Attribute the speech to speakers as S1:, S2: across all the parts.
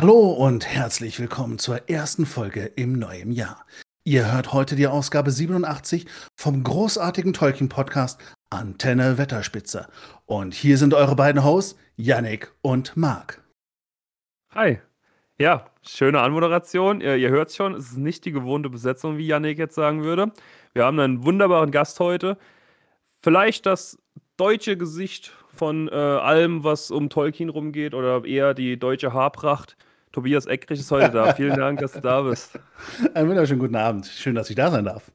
S1: Hallo und herzlich willkommen zur ersten Folge im neuen Jahr. Ihr hört heute die Ausgabe 87 vom großartigen Tolkien-Podcast Antenne Wetterspitze. Und hier sind eure beiden Hosts, Yannick und Marc.
S2: Hi. Ja, schöne Anmoderation. Ihr, ihr hört schon, es ist nicht die gewohnte Besetzung, wie Yannick jetzt sagen würde. Wir haben einen wunderbaren Gast heute. Vielleicht das deutsche Gesicht von äh, allem, was um Tolkien rumgeht, oder eher die deutsche Haarpracht. Tobias Eckrich ist heute da. Vielen Dank, dass du da bist.
S1: Einen wunderschönen guten Abend. Schön, dass ich da sein darf.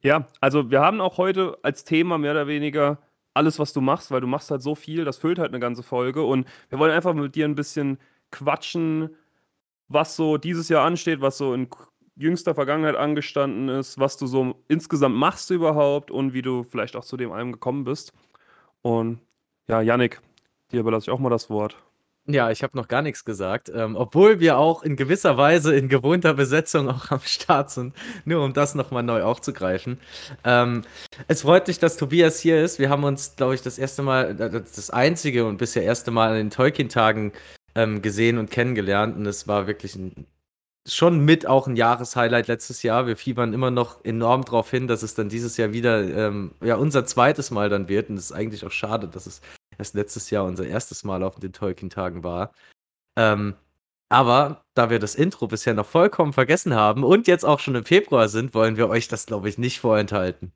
S2: Ja, also wir haben auch heute als Thema mehr oder weniger alles, was du machst, weil du machst halt so viel, das füllt halt eine ganze Folge. Und wir wollen einfach mit dir ein bisschen quatschen, was so dieses Jahr ansteht, was so in jüngster Vergangenheit angestanden ist, was du so insgesamt machst überhaupt und wie du vielleicht auch zu dem einem gekommen bist. Und ja, Yannick, dir überlasse ich auch mal das Wort.
S3: Ja, ich habe noch gar nichts gesagt, ähm, obwohl wir auch in gewisser Weise in gewohnter Besetzung auch am Start sind, nur um das nochmal neu aufzugreifen. Ähm, es freut mich, dass Tobias hier ist. Wir haben uns, glaube ich, das erste Mal, das einzige und bisher erste Mal an den Tolkien-Tagen ähm, gesehen und kennengelernt und es war wirklich ein, schon mit auch ein Jahreshighlight letztes Jahr. Wir fiebern immer noch enorm darauf hin, dass es dann dieses Jahr wieder ähm, ja, unser zweites Mal dann wird und es ist eigentlich auch schade, dass es erst letztes Jahr unser erstes Mal auf den Tolkien-Tagen war. Ähm, aber da wir das Intro bisher noch vollkommen vergessen haben und jetzt auch schon im Februar sind, wollen wir euch das, glaube ich, nicht vorenthalten.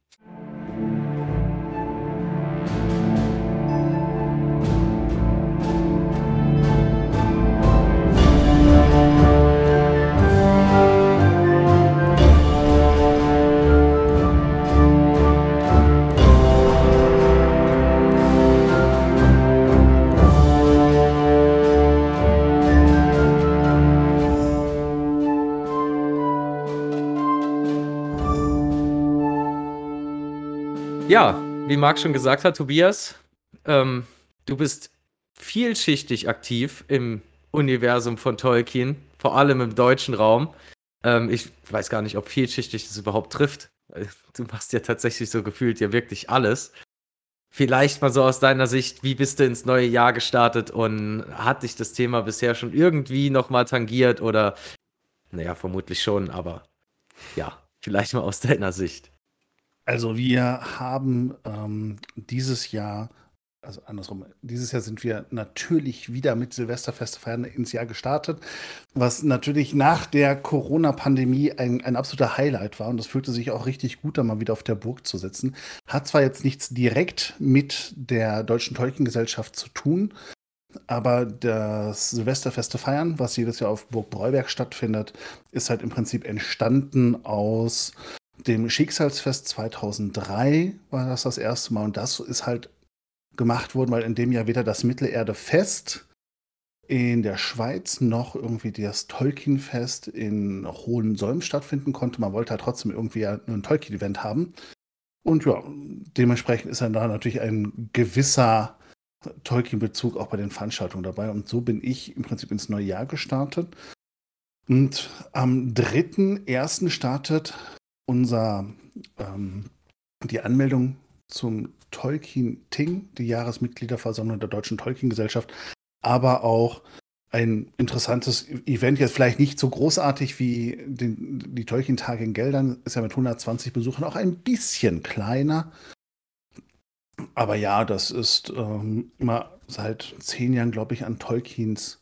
S3: Ja, wie Marc schon gesagt hat, Tobias, ähm, du bist vielschichtig aktiv im Universum von Tolkien, vor allem im deutschen Raum. Ähm, ich weiß gar nicht, ob vielschichtig das überhaupt trifft. Du machst ja tatsächlich so gefühlt ja wirklich alles. Vielleicht mal so aus deiner Sicht, wie bist du ins neue Jahr gestartet und hat dich das Thema bisher schon irgendwie nochmal tangiert oder, naja, vermutlich schon, aber ja, vielleicht mal aus deiner Sicht.
S1: Also wir haben ähm, dieses Jahr, also andersrum, dieses Jahr sind wir natürlich wieder mit Silvesterfeste feiern ins Jahr gestartet, was natürlich nach der Corona-Pandemie ein, ein absoluter Highlight war und das fühlte sich auch richtig gut, da mal wieder auf der Burg zu sitzen. Hat zwar jetzt nichts direkt mit der Deutschen Tolkien-Gesellschaft zu tun, aber das Silvesterfeste feiern, was jedes Jahr auf Burg Breuberg stattfindet, ist halt im Prinzip entstanden aus dem Schicksalsfest 2003 war das das erste Mal und das ist halt gemacht worden, weil in dem Jahr weder das Mittelerde-Fest in der Schweiz noch irgendwie das Tolkien-Fest in Hohensolm stattfinden konnte. Man wollte halt trotzdem irgendwie ein Tolkien-Event haben. Und ja, dementsprechend ist dann da natürlich ein gewisser Tolkien-Bezug auch bei den Veranstaltungen dabei. Und so bin ich im Prinzip ins neue Jahr gestartet. Und am 3.1. startet unser, ähm, die Anmeldung zum Tolkien Ting, die Jahresmitgliederversammlung der Deutschen Tolkien-Gesellschaft, aber auch ein interessantes Event, jetzt vielleicht nicht so großartig wie den, die Tolkien-Tage in Geldern, ist ja mit 120 Besuchern auch ein bisschen kleiner. Aber ja, das ist ähm, immer seit zehn Jahren, glaube ich, an Tolkiens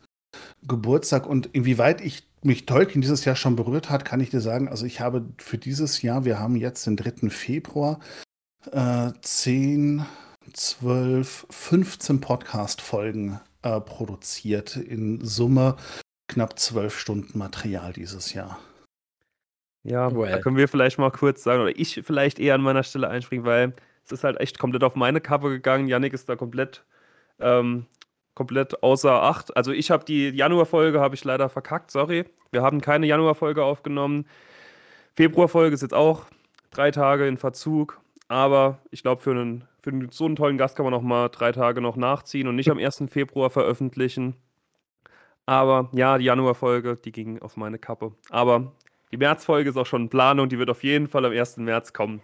S1: Geburtstag. Und inwieweit ich mich Tolkien dieses Jahr schon berührt hat, kann ich dir sagen, also ich habe für dieses Jahr, wir haben jetzt den 3. Februar, äh, 10, 12, 15 Podcast-Folgen äh, produziert. In Summe knapp 12 Stunden Material dieses Jahr.
S2: Ja, well. da können wir vielleicht mal kurz sagen, oder ich vielleicht eher an meiner Stelle einspringen, weil es ist halt echt komplett auf meine Kappe gegangen. Yannick ist da komplett ähm, komplett außer Acht. Also ich habe die Januarfolge habe ich leider verkackt, sorry. Wir haben keine Januarfolge aufgenommen. Februarfolge ist jetzt auch drei Tage in Verzug. Aber ich glaube, für, einen, für einen, so einen tollen Gast kann man noch mal drei Tage noch nachziehen und nicht am 1. Februar veröffentlichen. Aber ja, die Januarfolge, die ging auf meine Kappe. Aber die Märzfolge ist auch schon in Planung, die wird auf jeden Fall am 1. März kommen.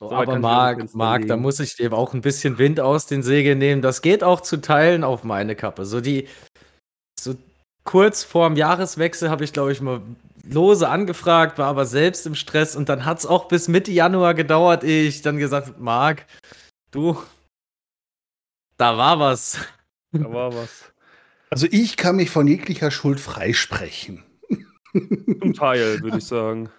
S3: So aber Marc, Marc, da muss ich dir auch ein bisschen Wind aus den Segeln nehmen. Das geht auch zu Teilen auf meine Kappe. So die, so kurz vorm Jahreswechsel habe ich, glaube ich, mal lose angefragt, war aber selbst im Stress und dann hat es auch bis Mitte Januar gedauert, ehe ich dann gesagt Marc, du, da war was.
S2: Da war was.
S1: Also ich kann mich von jeglicher Schuld freisprechen.
S2: Zum Teil, würde ich sagen.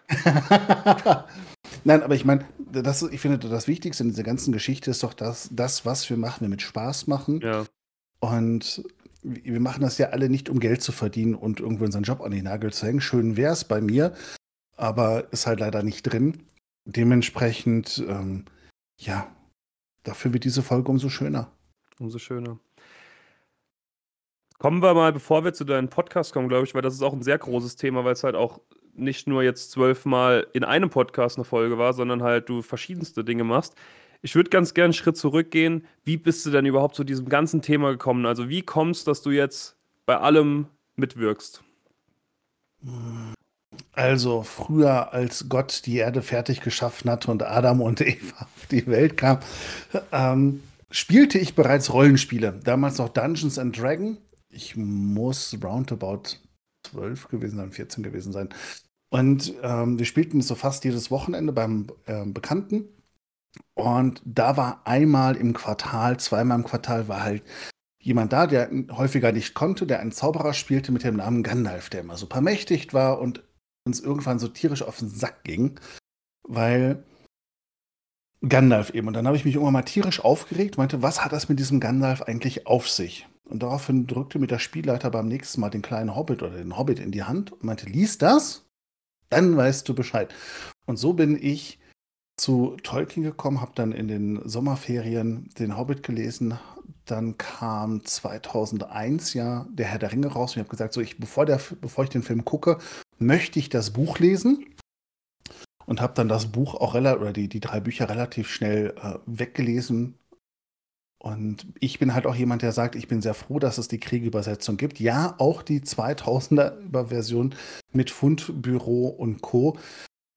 S1: Nein, aber ich meine, das, ich finde, das Wichtigste in dieser ganzen Geschichte ist doch, dass das, was wir machen, wir mit Spaß machen.
S2: Ja.
S1: Und wir machen das ja alle nicht, um Geld zu verdienen und irgendwo unseren Job an den Nagel zu hängen. Schön wäre es bei mir, aber ist halt leider nicht drin. Dementsprechend, ähm, ja, dafür wird diese Folge umso schöner.
S2: Umso schöner. Kommen wir mal, bevor wir zu deinem Podcast kommen, glaube ich, weil das ist auch ein sehr großes Thema, weil es halt auch nicht nur jetzt zwölfmal in einem Podcast eine Folge war, sondern halt du verschiedenste Dinge machst. Ich würde ganz gerne einen Schritt zurückgehen. Wie bist du denn überhaupt zu diesem ganzen Thema gekommen? Also wie kommst, dass du jetzt bei allem mitwirkst?
S1: Also früher, als Gott die Erde fertig geschaffen hatte und Adam und Eva auf die Welt kam, ähm, spielte ich bereits Rollenspiele. Damals noch Dungeons and Dragons. Ich muss roundabout 12 gewesen sein, 14 gewesen sein. Und ähm, wir spielten so fast jedes Wochenende beim äh, Bekannten. Und da war einmal im Quartal, zweimal im Quartal war halt jemand da, der häufiger nicht konnte, der einen Zauberer spielte mit dem Namen Gandalf, der immer super mächtig war und uns irgendwann so tierisch auf den Sack ging, weil Gandalf eben. Und dann habe ich mich irgendwann mal tierisch aufgeregt, meinte, was hat das mit diesem Gandalf eigentlich auf sich? Und daraufhin drückte mir der Spielleiter beim nächsten Mal den kleinen Hobbit oder den Hobbit in die Hand und meinte, lies das, dann weißt du Bescheid. Und so bin ich zu Tolkien gekommen, habe dann in den Sommerferien den Hobbit gelesen. Dann kam 2001 ja der Herr der Ringe raus und ich habe gesagt, so ich, bevor, der, bevor ich den Film gucke, möchte ich das Buch lesen und habe dann das Buch auch oder die, die drei Bücher relativ schnell äh, weggelesen. Und ich bin halt auch jemand, der sagt, ich bin sehr froh, dass es die Kriegübersetzung gibt. Ja, auch die 2000er Version mit Fundbüro und Co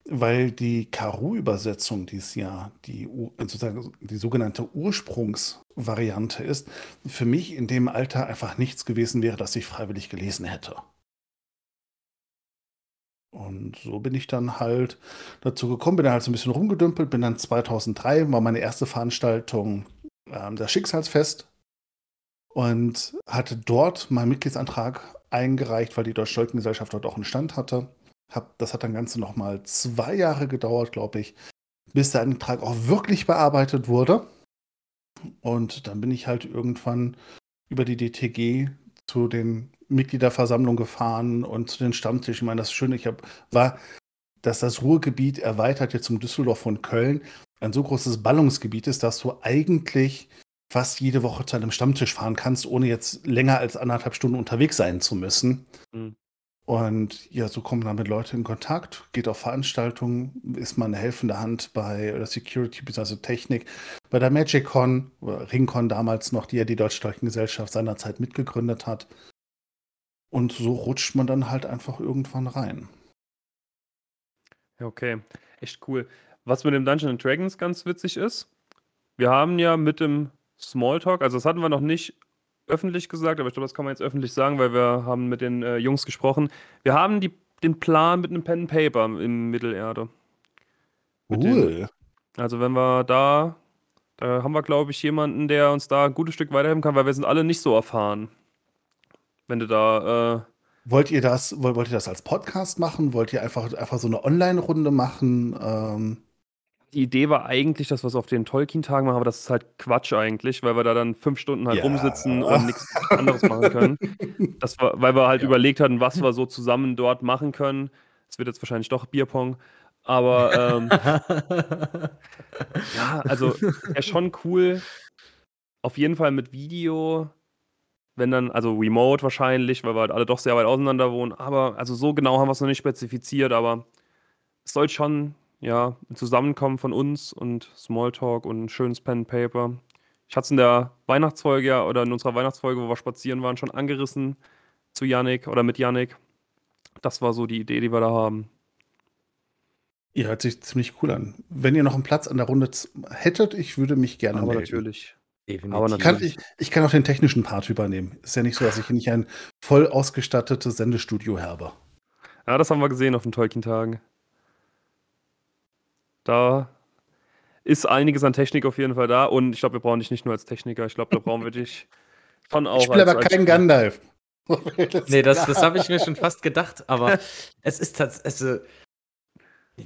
S1: weil die Karu-Übersetzung dieses Jahr die, sozusagen die sogenannte Ursprungsvariante ist, für mich in dem Alter einfach nichts gewesen wäre, das ich freiwillig gelesen hätte. Und so bin ich dann halt dazu gekommen, bin dann halt so ein bisschen rumgedümpelt, bin dann 2003, war meine erste Veranstaltung äh, das Schicksalsfest und hatte dort meinen Mitgliedsantrag eingereicht, weil die Deutsche Tolkien-Gesellschaft dort auch einen Stand hatte. Hab, das hat dann Ganze nochmal zwei Jahre gedauert, glaube ich, bis der Antrag auch wirklich bearbeitet wurde. Und dann bin ich halt irgendwann über die DTG zu den Mitgliederversammlungen gefahren und zu den Stammtischen. Ich meine, das Schöne ich hab, war, dass das Ruhrgebiet erweitert jetzt zum Düsseldorf und Köln ein so großes Ballungsgebiet ist, dass du eigentlich fast jede Woche zu einem Stammtisch fahren kannst, ohne jetzt länger als anderthalb Stunden unterwegs sein zu müssen. Mhm. Und ja, so kommen dann mit Leuten in Kontakt, geht auf Veranstaltungen, ist man eine helfende Hand bei oder Security bzw. Technik, bei der MagicCon, Ringcon damals noch, die ja die Deutsche Gesellschaft seinerzeit mitgegründet hat. Und so rutscht man dann halt einfach irgendwann rein.
S2: Ja, okay. Echt cool. Was mit dem Dungeons Dragons ganz witzig ist, wir haben ja mit dem Smalltalk, also das hatten wir noch nicht öffentlich gesagt, aber ich glaube, das kann man jetzt öffentlich sagen, weil wir haben mit den äh, Jungs gesprochen. Wir haben die, den Plan mit einem Pen and Paper im Mittelerde.
S1: Mit cool. Den,
S2: also wenn wir da, da haben wir, glaube ich, jemanden, der uns da ein gutes Stück weiterhelfen kann, weil wir sind alle nicht so erfahren. Wenn du da. Äh,
S1: wollt ihr das, wollt, wollt ihr das als Podcast machen? Wollt ihr einfach, einfach so eine Online-Runde machen? Ähm
S2: die Idee war eigentlich, dass wir es auf den Tolkien-Tagen machen, aber das ist halt Quatsch eigentlich, weil wir da dann fünf Stunden halt ja. rumsitzen und nichts anderes machen können. Das war, weil wir halt ja. überlegt hatten, was wir so zusammen dort machen können. Es wird jetzt wahrscheinlich doch Bierpong. Aber ähm, ja, also ja schon cool. Auf jeden Fall mit Video, wenn dann, also remote wahrscheinlich, weil wir halt alle doch sehr weit auseinander wohnen. Aber also so genau haben wir es noch nicht spezifiziert, aber es soll schon ja, ein Zusammenkommen von uns und Smalltalk und ein schönes Pen and Paper. Ich hatte es in der Weihnachtsfolge ja, oder in unserer Weihnachtsfolge, wo wir spazieren waren, schon angerissen zu Yannick oder mit Yannick. Das war so die Idee, die wir da haben.
S1: Ihr hört sich ziemlich cool an. Wenn ihr noch einen Platz an der Runde hättet, ich würde mich gerne
S2: Aber melden. natürlich.
S1: Definitiv. Ich kann, ich, ich kann auch den technischen Part übernehmen. Ist ja nicht so, dass ich hier nicht ein voll ausgestattetes Sendestudio habe.
S2: Ja, das haben wir gesehen auf den Tolkien-Tagen. Da ist einiges an Technik auf jeden Fall da und ich glaube, wir brauchen dich nicht nur als Techniker, ich glaube, da brauchen wir dich
S1: schon auch. Ich spiele aber keinen Gandalf.
S3: nee, das, das habe ich mir schon fast gedacht, aber es ist tatsächlich. Also,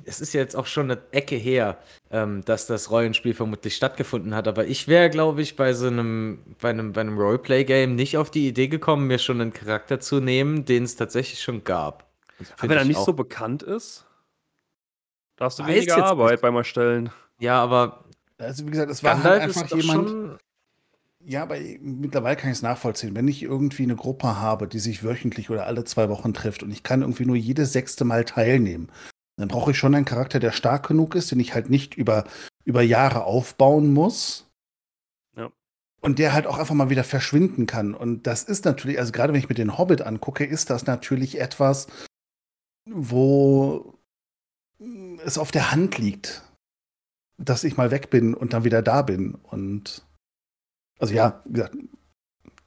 S3: es ist jetzt auch schon eine Ecke her, ähm, dass das Rollenspiel vermutlich stattgefunden hat, aber ich wäre, glaube ich, bei so einem, bei einem, bei einem Roleplay-Game nicht auf die Idee gekommen, mir schon einen Charakter zu nehmen, den es tatsächlich schon gab.
S2: Aber wenn er nicht so bekannt ist, da hast du weniger Arbeit nicht. beim Erstellen.
S3: Ja, aber.
S1: Also, wie gesagt, es war halt einfach jemand. Ja, aber mittlerweile kann ich es nachvollziehen. Wenn ich irgendwie eine Gruppe habe, die sich wöchentlich oder alle zwei Wochen trifft und ich kann irgendwie nur jedes sechste Mal teilnehmen, dann brauche ich schon einen Charakter, der stark genug ist, den ich halt nicht über, über Jahre aufbauen muss. Ja. Und der halt auch einfach mal wieder verschwinden kann. Und das ist natürlich, also gerade wenn ich mir den Hobbit angucke, ist das natürlich etwas, wo es auf der Hand liegt, dass ich mal weg bin und dann wieder da bin. Und also ja, wie gesagt,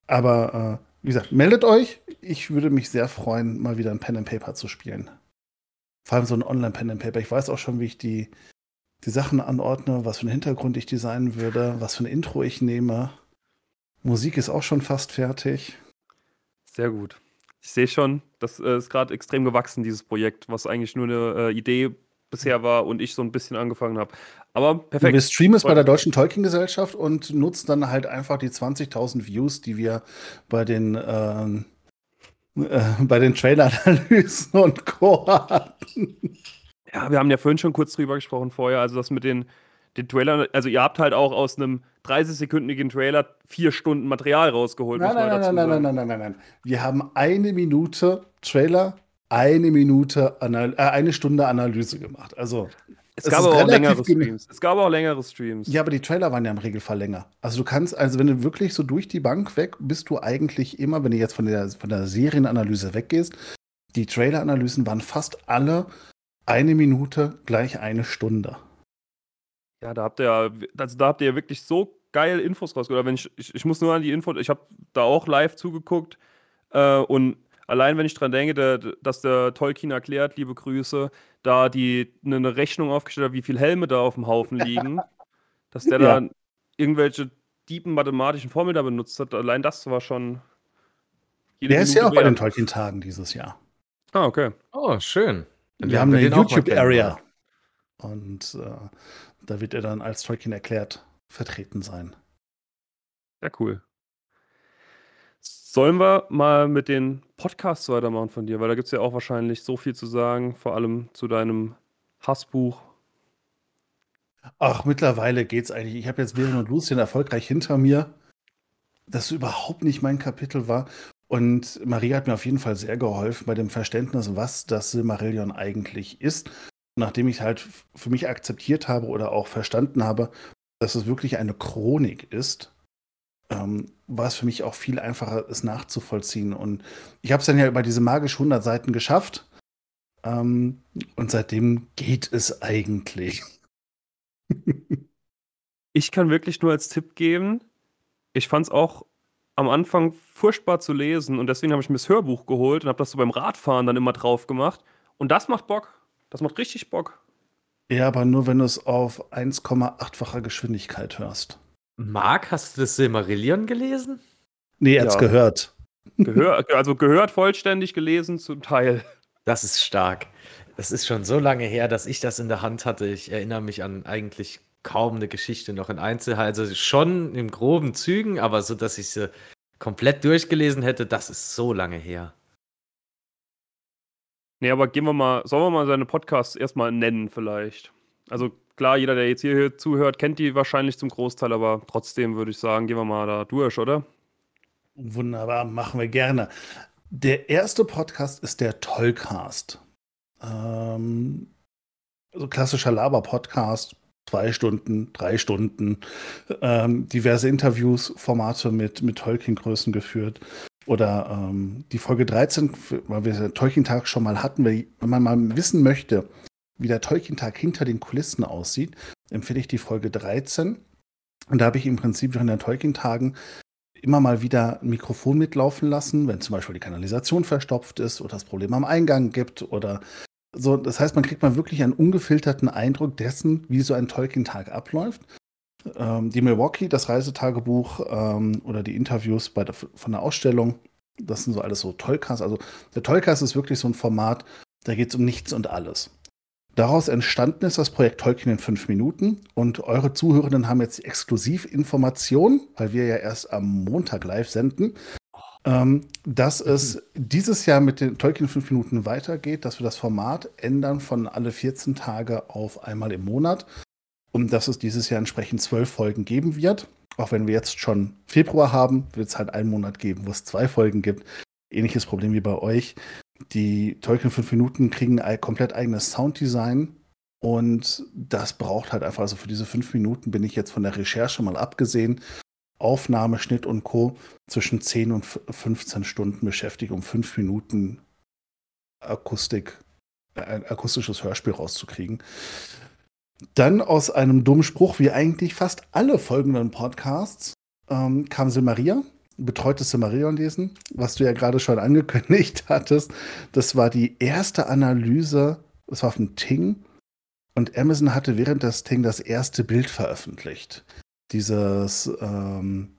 S1: aber äh, wie gesagt, meldet euch. Ich würde mich sehr freuen, mal wieder ein Pen and Paper zu spielen. Vor allem so ein Online-Pen and Paper. Ich weiß auch schon, wie ich die, die Sachen anordne, was für einen Hintergrund ich designen würde, was für ein Intro ich nehme. Musik ist auch schon fast fertig.
S2: Sehr gut. Ich sehe schon, das äh, ist gerade extrem gewachsen, dieses Projekt, was eigentlich nur eine äh, Idee bisher war und ich so ein bisschen angefangen habe. Aber perfekt.
S1: Wir streamen es bei der Deutschen Tolkien-Gesellschaft und nutzen dann halt einfach die 20.000 Views, die wir bei den ähm, äh, bei den Trailer-Analysen und Co. hatten.
S2: Ja, wir haben ja vorhin schon kurz drüber gesprochen vorher, also das mit den, den Trailern, also ihr habt halt auch aus einem 30-sekündigen Trailer vier Stunden Material rausgeholt.
S1: Nein, nein, nein, nein, nein, nein, nein, nein, nein. Wir haben eine Minute Trailer, eine Minute, äh, eine Stunde Analyse gemacht. Also
S2: es, es gab auch längere Streams. Es gab auch längere Streams.
S1: Ja, aber die Trailer waren ja im Regelfall länger. Also du kannst, also wenn du wirklich so durch die Bank weg, bist du eigentlich immer, wenn du jetzt von der, von der Serienanalyse weggehst, die Trailer-Analysen waren fast alle eine Minute gleich eine Stunde.
S2: Ja, da habt ihr also da habt ihr wirklich so geil Infos rausgeholt. Wenn ich, ich, ich muss nur an die Info, ich habe da auch live zugeguckt äh, und allein wenn ich dran denke, der, dass der Tolkien erklärt, liebe Grüße, da die eine Rechnung aufgestellt hat, wie viele Helme da auf dem Haufen liegen, dass der ja. da irgendwelche tiefen mathematischen Formeln da benutzt hat, allein das war schon.
S1: Der ist ja auch bei den Tolkien-Tagen dieses Jahr.
S2: Ah, okay.
S3: Oh, schön.
S1: Wir, wir haben eine YouTube-Area. Und äh, da wird er dann als Tolkien erklärt vertreten sein.
S2: Ja, cool. Sollen wir mal mit den Podcasts weitermachen von dir? Weil da gibt es ja auch wahrscheinlich so viel zu sagen, vor allem zu deinem Hassbuch.
S1: Ach, mittlerweile geht's eigentlich. Ich habe jetzt Bären und Lucien erfolgreich hinter mir. Das überhaupt nicht mein Kapitel war. Und Maria hat mir auf jeden Fall sehr geholfen bei dem Verständnis, was das Silmarillion eigentlich ist. Nachdem ich halt für mich akzeptiert habe oder auch verstanden habe, dass es wirklich eine Chronik ist, ähm, war es für mich auch viel einfacher, es nachzuvollziehen. Und ich habe es dann ja über diese magische 100 Seiten geschafft. Ähm, und seitdem geht es eigentlich.
S2: ich kann wirklich nur als Tipp geben, ich fand es auch am Anfang furchtbar zu lesen und deswegen habe ich mir das Hörbuch geholt und habe das so beim Radfahren dann immer drauf gemacht. Und das macht Bock. Das macht richtig Bock.
S1: Ja, aber nur wenn du es auf 1,8-facher Geschwindigkeit hörst.
S3: Marc, hast du das Silmarillion gelesen?
S1: Nee, er hat's ja. gehört.
S2: Gehör, also gehört vollständig gelesen zum Teil.
S3: Das ist stark. Das ist schon so lange her, dass ich das in der Hand hatte. Ich erinnere mich an eigentlich kaum eine Geschichte noch in Einzelheiten. Also schon in groben Zügen, aber so, dass ich sie komplett durchgelesen hätte, das ist so lange her.
S2: Nee, aber gehen wir mal, sollen wir mal seine Podcasts erstmal nennen vielleicht? Also klar, jeder, der jetzt hier zuhört, kennt die wahrscheinlich zum Großteil, aber trotzdem würde ich sagen, gehen wir mal da durch, oder?
S1: Wunderbar, machen wir gerne. Der erste Podcast ist der Tollcast. Ähm, so klassischer Laber-Podcast. Zwei Stunden, drei Stunden, ähm, diverse Interviews, Formate mit, mit Tolkien-Größen geführt. Oder ähm, die Folge 13, weil wir Tolkien-Tag schon mal hatten, wenn man mal wissen möchte, wie der Tolkien-Tag hinter den Kulissen aussieht, empfehle ich die Folge 13. Und da habe ich im Prinzip während der Tolkien-Tagen immer mal wieder ein Mikrofon mitlaufen lassen, wenn zum Beispiel die Kanalisation verstopft ist oder es Probleme am Eingang gibt oder so. Das heißt, man kriegt mal wirklich einen ungefilterten Eindruck dessen, wie so ein Tolkien-Tag abläuft. Ähm, die Milwaukee, das Reisetagebuch ähm, oder die Interviews bei der, von der Ausstellung, das sind so alles so Tollcasts. Also der Tollcast ist wirklich so ein Format, da geht es um nichts und alles. Daraus entstanden ist das Projekt Tolkien in fünf Minuten und eure Zuhörenden haben jetzt exklusiv Informationen, weil wir ja erst am Montag live senden, ähm, dass es dieses Jahr mit den Tolkien in fünf Minuten weitergeht, dass wir das Format ändern von alle 14 Tage auf einmal im Monat und dass es dieses Jahr entsprechend zwölf Folgen geben wird. Auch wenn wir jetzt schon Februar haben, wird es halt einen Monat geben, wo es zwei Folgen gibt. Ähnliches Problem wie bei euch. Die Tolkien 5 Minuten kriegen ein komplett eigenes Sounddesign und das braucht halt einfach, also für diese 5 Minuten bin ich jetzt von der Recherche mal abgesehen, Aufnahme, Schnitt und Co. zwischen 10 und 15 Stunden beschäftigt, um 5 Minuten Akustik, äh, akustisches Hörspiel rauszukriegen. Dann aus einem dummen Spruch, wie eigentlich fast alle folgenden Podcasts, ähm, kam Silmaria betreutes Silmarillion lesen, was du ja gerade schon angekündigt hattest. Das war die erste Analyse, das war auf dem Ting. Und Amazon hatte während des Ting das erste Bild veröffentlicht. Dieses, ähm,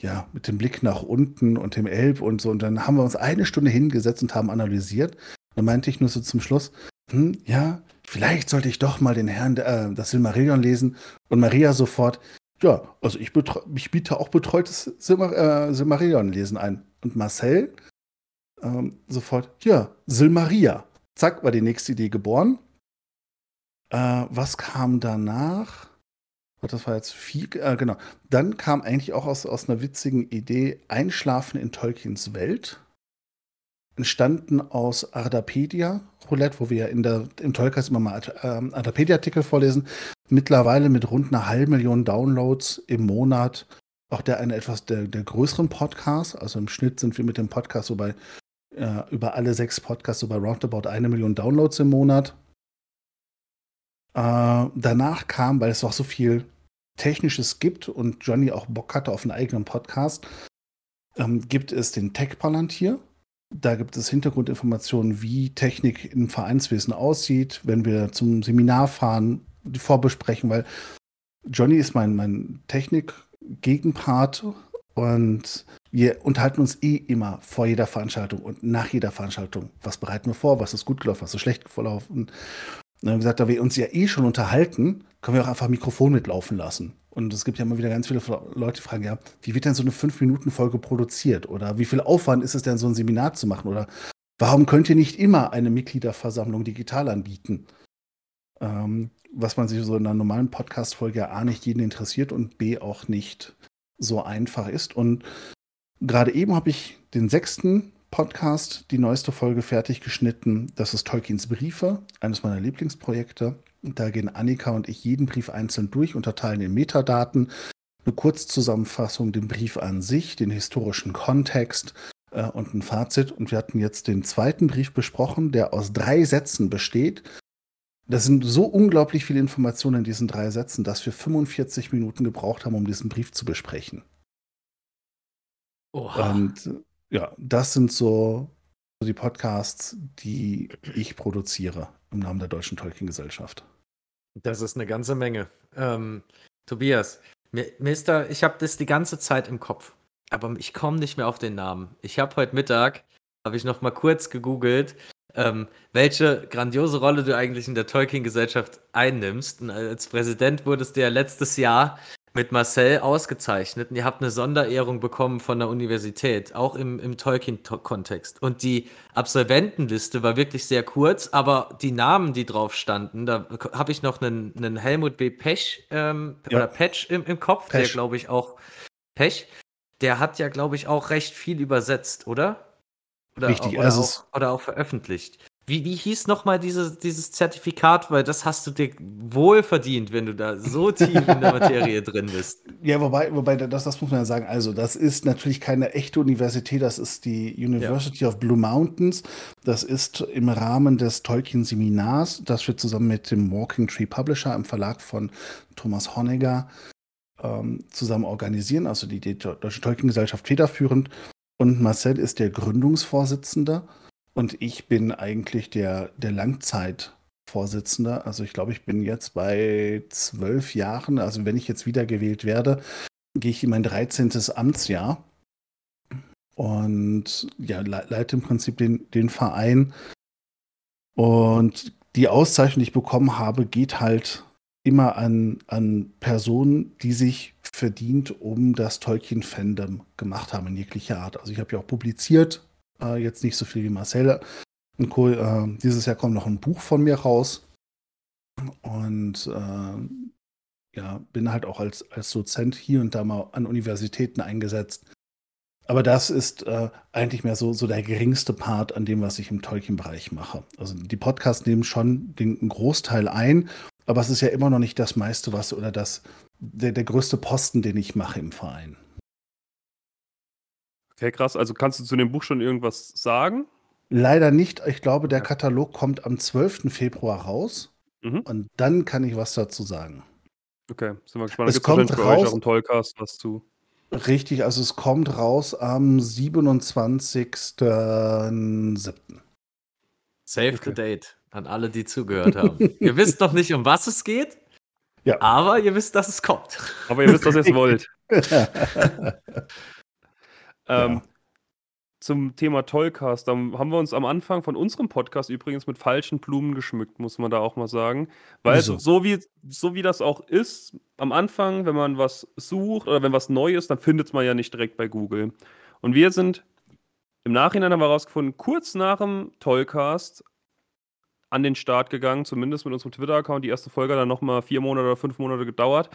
S1: ja, mit dem Blick nach unten und dem Elb und so. Und dann haben wir uns eine Stunde hingesetzt und haben analysiert. Dann meinte ich nur so zum Schluss, hm, ja, vielleicht sollte ich doch mal den Herrn, äh, das Silmarillion lesen. Und Maria sofort, ja, also ich, ich biete auch betreutes Silmar äh, Silmarillion-Lesen ein. Und Marcel ähm, sofort, ja, Silmaria. Zack, war die nächste Idee geboren. Äh, was kam danach? Das war jetzt viel, äh, genau. Dann kam eigentlich auch aus, aus einer witzigen Idee Einschlafen in Tolkiens Welt entstanden aus Ardapedia Roulette, wo wir in der, im Tollcast immer mal ähm, Ardapedia-Artikel vorlesen. Mittlerweile mit rund einer halben Million Downloads im Monat. Auch der eine etwas der, der größeren Podcast. Also im Schnitt sind wir mit dem Podcast so bei äh, über alle sechs Podcasts so bei roundabout eine Million Downloads im Monat. Äh, danach kam, weil es auch so viel Technisches gibt und Johnny auch Bock hatte auf einen eigenen Podcast, ähm, gibt es den Tech Palantir da gibt es Hintergrundinformationen, wie Technik im Vereinswesen aussieht, wenn wir zum Seminar fahren, die vorbesprechen, weil Johnny ist mein, mein Technik-Gegenpart und wir unterhalten uns eh immer vor jeder Veranstaltung und nach jeder Veranstaltung. Was bereiten wir vor? Was ist gut gelaufen? Was ist schlecht gelaufen? Und dann haben wir gesagt, da wir uns ja eh schon unterhalten, können wir auch einfach Mikrofon mitlaufen lassen. Und es gibt ja immer wieder ganz viele Leute, die fragen, ja, wie wird denn so eine 5-Minuten-Folge produziert? Oder wie viel Aufwand ist es denn, so ein Seminar zu machen? Oder warum könnt ihr nicht immer eine Mitgliederversammlung digital anbieten? Ähm, was man sich so in einer normalen Podcast-Folge ja A nicht jeden interessiert und B auch nicht so einfach ist. Und gerade eben habe ich den sechsten Podcast, die neueste Folge fertig geschnitten. Das ist Tolkiens Briefe, eines meiner Lieblingsprojekte. Da gehen Annika und ich jeden Brief einzeln durch, unterteilen in Metadaten, eine Kurzzusammenfassung, den Brief an sich, den historischen Kontext äh, und ein Fazit. Und wir hatten jetzt den zweiten Brief besprochen, der aus drei Sätzen besteht. Das sind so unglaublich viele Informationen in diesen drei Sätzen, dass wir 45 Minuten gebraucht haben, um diesen Brief zu besprechen. Oha. Und ja, das sind so die Podcasts, die ich produziere im Namen der Deutschen Tolkien-Gesellschaft.
S3: Das ist eine ganze Menge. Ähm, Tobias, da, ich habe das die ganze Zeit im Kopf, aber ich komme nicht mehr auf den Namen. Ich habe heute Mittag, habe ich noch mal kurz gegoogelt, ähm, welche grandiose Rolle du eigentlich in der Tolkien-Gesellschaft einnimmst. Und als Präsident wurdest du ja letztes Jahr mit Marcel ausgezeichnet und ihr habt eine Sonderehrung bekommen von der Universität, auch im, im Tolkien-Kontext. Und die Absolventenliste war wirklich sehr kurz, aber die Namen, die drauf standen, da habe ich noch einen, einen Helmut B. Pech ähm, ja. oder Patch im, im Kopf, Pech. der glaube ich auch Pech, der hat ja glaube ich auch recht viel übersetzt, oder? Oder,
S1: Richtig,
S3: oder, also auch, oder auch veröffentlicht. Wie, wie hieß nochmal diese, dieses Zertifikat? Weil das hast du dir wohl verdient, wenn du da so tief in der Materie drin bist.
S1: Ja, wobei, wobei das, das muss man ja sagen. Also, das ist natürlich keine echte Universität. Das ist die University ja. of Blue Mountains. Das ist im Rahmen des Tolkien-Seminars, das wir zusammen mit dem Walking Tree Publisher im Verlag von Thomas Honegger ähm, zusammen organisieren, also die, die Deutsche Tolkien-Gesellschaft federführend. Und Marcel ist der Gründungsvorsitzende und ich bin eigentlich der, der Langzeitvorsitzende. Also ich glaube, ich bin jetzt bei zwölf Jahren. Also wenn ich jetzt wiedergewählt werde, gehe ich in mein 13. Amtsjahr und ja, leite im Prinzip den, den Verein. Und die Auszeichnung, die ich bekommen habe, geht halt immer an, an Personen, die sich verdient um das Tolkien-Fandom gemacht haben in jeglicher Art. Also ich habe ja auch publiziert, äh, jetzt nicht so viel wie Marcel und Co. Äh, dieses Jahr kommt noch ein Buch von mir raus. Und äh, ja, bin halt auch als, als Dozent hier und da mal an Universitäten eingesetzt. Aber das ist äh, eigentlich mehr so, so der geringste Part an dem, was ich im Tolkien-Bereich mache. Also die Podcasts nehmen schon den Großteil ein, aber es ist ja immer noch nicht das meiste, was oder das, der, der größte Posten, den ich mache im Verein.
S2: Okay, krass. Also kannst du zu dem Buch schon irgendwas sagen?
S1: Leider nicht. Ich glaube, der Katalog kommt am 12. Februar raus. Mhm. Und dann kann ich was dazu sagen.
S2: Okay, sind wir gespannt.
S1: Es da kommt
S2: für
S1: raus,
S2: euch auch im Tollcast was zu.
S1: Richtig, also es kommt raus am 27.07.
S3: Save okay. the date an alle, die zugehört haben. ihr wisst noch nicht, um was es geht,
S1: ja.
S3: aber ihr wisst, dass es kommt.
S2: Aber ihr wisst, dass ihr es wollt. ähm, ja zum Thema Tollcast. Da haben wir uns am Anfang von unserem Podcast übrigens mit falschen Blumen geschmückt, muss man da auch mal sagen. Weil so. so, wie, so wie das auch ist, am Anfang, wenn man was sucht oder wenn was neu ist, dann findet es man ja nicht direkt bei Google. Und wir sind im Nachhinein haben wir herausgefunden, kurz nach dem Tollcast an den Start gegangen, zumindest mit unserem Twitter-Account. Die erste Folge hat dann nochmal vier Monate oder fünf Monate gedauert.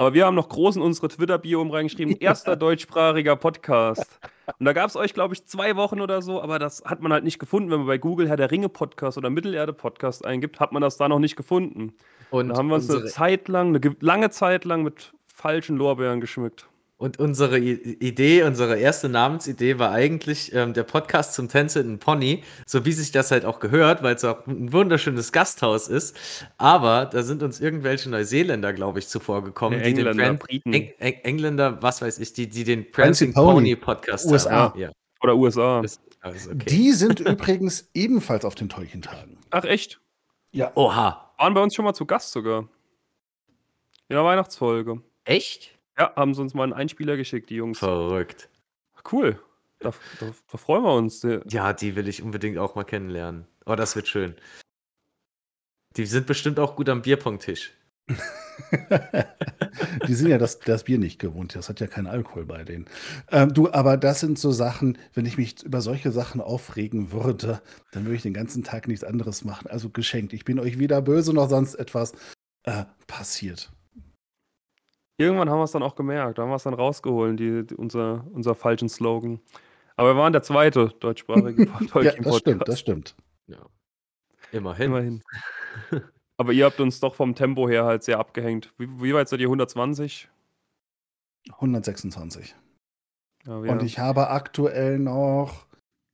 S2: Aber wir haben noch groß in unsere Twitter-Bio reingeschrieben, erster deutschsprachiger Podcast. Und da gab es euch, glaube ich, zwei Wochen oder so, aber das hat man halt nicht gefunden. Wenn man bei Google Herr der Ringe Podcast oder Mittelerde Podcast eingibt, hat man das da noch nicht gefunden. Und da haben wir uns eine Zeit lang, eine lange Zeit lang mit falschen Lorbeeren geschmückt.
S3: Und unsere Idee, unsere erste Namensidee war eigentlich ähm, der Podcast zum Tänzelnden Pony, so wie sich das halt auch gehört, weil es auch ein wunderschönes Gasthaus ist. Aber da sind uns irgendwelche Neuseeländer, glaube ich, zuvor gekommen.
S2: Nee, Engländer, Brand, Briten.
S3: Eng Engländer, was weiß ich, die, die den Prancing Pony, Podcast
S1: USA. haben.
S2: Ja. Oder USA.
S1: Also okay. Die sind übrigens ebenfalls auf den Tolkien-Tagen.
S2: Ach, echt?
S3: Ja. Oha.
S2: Waren bei uns schon mal zu Gast sogar. In der Weihnachtsfolge.
S3: Echt?
S2: Ja, haben sie uns mal einen Einspieler geschickt, die Jungs.
S3: Verrückt.
S2: Cool. Da, da, da freuen wir uns.
S3: Ja, die will ich unbedingt auch mal kennenlernen. Oh, das wird schön. Die sind bestimmt auch gut am Bierpong-Tisch.
S1: die sind ja das, das Bier nicht gewohnt. Das hat ja keinen Alkohol bei denen. Ähm, du, aber das sind so Sachen, wenn ich mich über solche Sachen aufregen würde, dann würde ich den ganzen Tag nichts anderes machen. Also geschenkt. Ich bin euch weder böse noch sonst etwas äh, passiert.
S2: Irgendwann haben wir es dann auch gemerkt, da haben wir es dann rausgeholt, die, die, unser, unser falschen Slogan. Aber wir waren der zweite deutschsprachige
S1: Podcast. ja, das stimmt, das stimmt. Ja.
S3: Immerhin.
S2: Immerhin. Aber ihr habt uns doch vom Tempo her halt sehr abgehängt. Wie, wie weit seid ihr? 120?
S1: 126. Ja, Und ich habe aktuell noch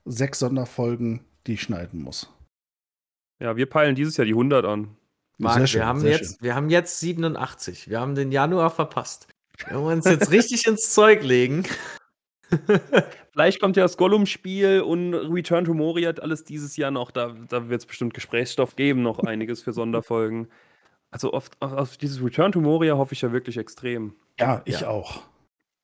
S1: sechs Sonderfolgen, die ich schneiden muss.
S2: Ja, wir peilen dieses Jahr die 100 an.
S3: Marc, schön, wir, haben jetzt, wir haben jetzt 87. Wir haben den Januar verpasst. Wir wollen uns jetzt richtig ins Zeug legen.
S2: Vielleicht kommt ja das Gollum-Spiel und Return to Moria alles dieses Jahr noch. Da, da wird es bestimmt Gesprächsstoff geben, noch einiges für Sonderfolgen. Also auf, auf dieses Return to Moria hoffe ich ja wirklich extrem.
S1: Ja, ich ja. auch.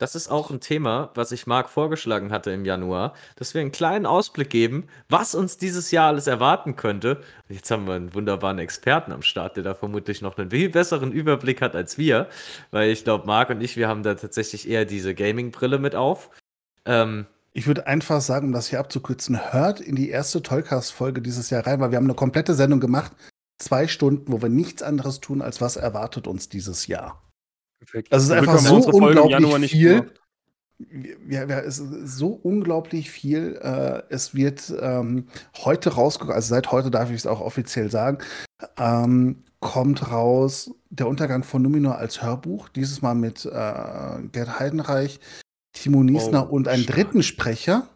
S3: Das ist auch ein Thema, was ich Marc vorgeschlagen hatte im Januar, dass wir einen kleinen Ausblick geben, was uns dieses Jahr alles erwarten könnte. Jetzt haben wir einen wunderbaren Experten am Start, der da vermutlich noch einen viel besseren Überblick hat als wir, weil ich glaube, Marc und ich, wir haben da tatsächlich eher diese Gaming-Brille mit auf.
S1: Ähm, ich würde einfach sagen, um das hier abzukürzen, hört in die erste Tollcast-Folge dieses Jahr rein, weil wir haben eine komplette Sendung gemacht, zwei Stunden, wo wir nichts anderes tun, als was erwartet uns dieses Jahr. Perfekt. Also es ist einfach so unglaublich viel. Ja, ja, es ist so unglaublich viel. Äh, es wird ähm, heute rausgekommen, also seit heute darf ich es auch offiziell sagen, ähm, kommt raus der Untergang von Numenor als Hörbuch. Dieses Mal mit äh, Gerd Heidenreich, Timo Niesner oh, und einem dritten Sprecher.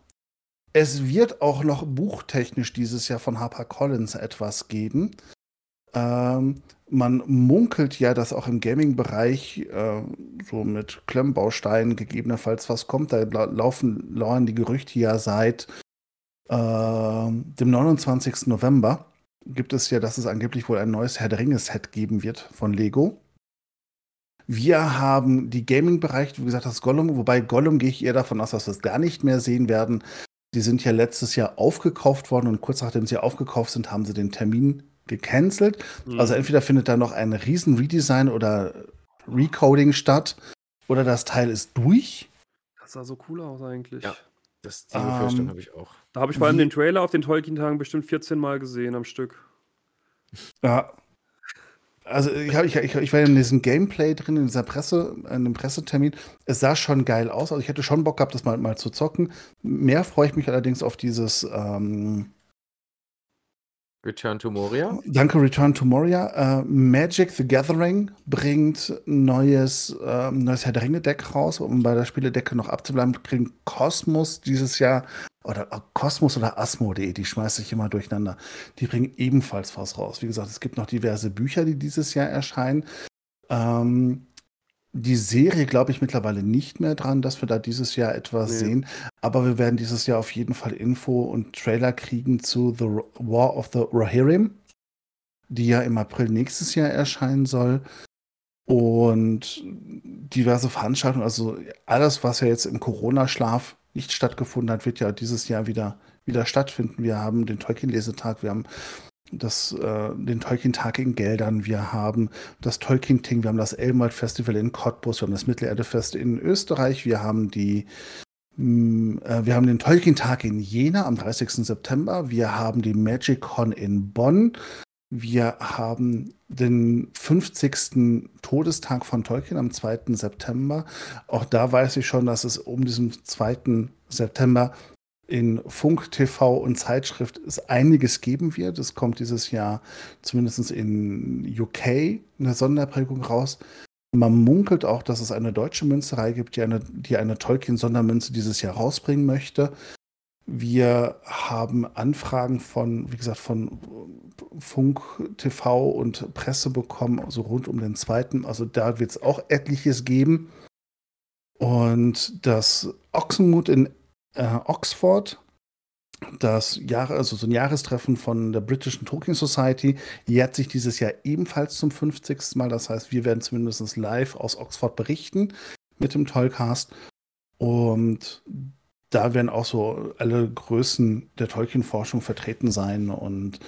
S1: Es wird auch noch buchtechnisch dieses Jahr von Harper Collins etwas geben. Ähm, man munkelt ja, dass auch im Gaming-Bereich äh, so mit Klemmbausteinen gegebenenfalls was kommt. Da laufen, lauern die Gerüchte ja seit äh, dem 29. November. Gibt es ja, dass es angeblich wohl ein neues Herr der Ringe-Set geben wird von Lego. Wir haben die Gaming-Bereich, wie gesagt, das Gollum, wobei Gollum gehe ich eher davon aus, dass wir es gar nicht mehr sehen werden. Die sind ja letztes Jahr aufgekauft worden und kurz nachdem sie aufgekauft sind, haben sie den Termin gecancelt. Mhm. Also entweder findet da noch ein riesen Redesign oder Recoding statt oder das Teil ist durch.
S2: Das sah so cool aus eigentlich.
S3: Ja, das, die Befürchtung um, habe ich auch.
S2: Da habe ich vor allem den Trailer auf den Tolkien-Tagen bestimmt 14 Mal gesehen am Stück.
S1: Ja. Also ich, hab, ich, ich war in diesem Gameplay drin, in dieser Presse, in dem Pressetermin. Es sah schon geil aus. Also ich hätte schon Bock gehabt, das mal, mal zu zocken. Mehr freue ich mich allerdings auf dieses ähm,
S3: Return to Moria.
S1: Danke, Return to Moria. Uh, Magic the Gathering bringt neues, uh, neues Herr der Ringe-Deck raus. Um bei der Spieledecke noch abzubleiben, bringt Cosmos dieses Jahr, oder uh, Cosmos oder Asmodee, die schmeiße ich immer durcheinander. Die bringen ebenfalls was raus. Wie gesagt, es gibt noch diverse Bücher, die dieses Jahr erscheinen. Ähm, die Serie glaube ich mittlerweile nicht mehr dran, dass wir da dieses Jahr etwas nee. sehen. Aber wir werden dieses Jahr auf jeden Fall Info und Trailer kriegen zu The War of the Rohirrim, die ja im April nächstes Jahr erscheinen soll. Und diverse Veranstaltungen, also alles, was ja jetzt im Corona-Schlaf nicht stattgefunden hat, wird ja dieses Jahr wieder, wieder stattfinden. Wir haben den Tolkien-Lesetag, wir haben das, äh, den Tolkien-Tag in Geldern, wir haben das Tolkien-Ting, wir haben das Elmwald-Festival in Cottbus, wir haben das Mittelerde-Fest in Österreich, wir haben die mm, äh, wir haben den Tolkien-Tag in Jena am 30. September, wir haben die Magic-Con in Bonn, wir haben den 50. Todestag von Tolkien am 2. September. Auch da weiß ich schon, dass es um diesen 2. September in Funk, TV und Zeitschrift es einiges geben wird. Es kommt dieses Jahr zumindest in UK eine Sonderprägung raus. Man munkelt auch, dass es eine deutsche Münzerei gibt, die eine, die eine Tolkien-Sondermünze dieses Jahr rausbringen möchte. Wir haben Anfragen von, wie gesagt, von Funk, TV und Presse bekommen, also rund um den zweiten. Also da wird es auch etliches geben. Und das Ochsenmut in äh, Oxford, das Jahr, also so ein Jahrestreffen von der britischen Tolkien Society, jährt sich dieses Jahr ebenfalls zum 50. Mal. Das heißt, wir werden zumindest live aus Oxford berichten mit dem Tollcast. Und da werden auch so alle Größen der Tolkien-Forschung vertreten sein. Und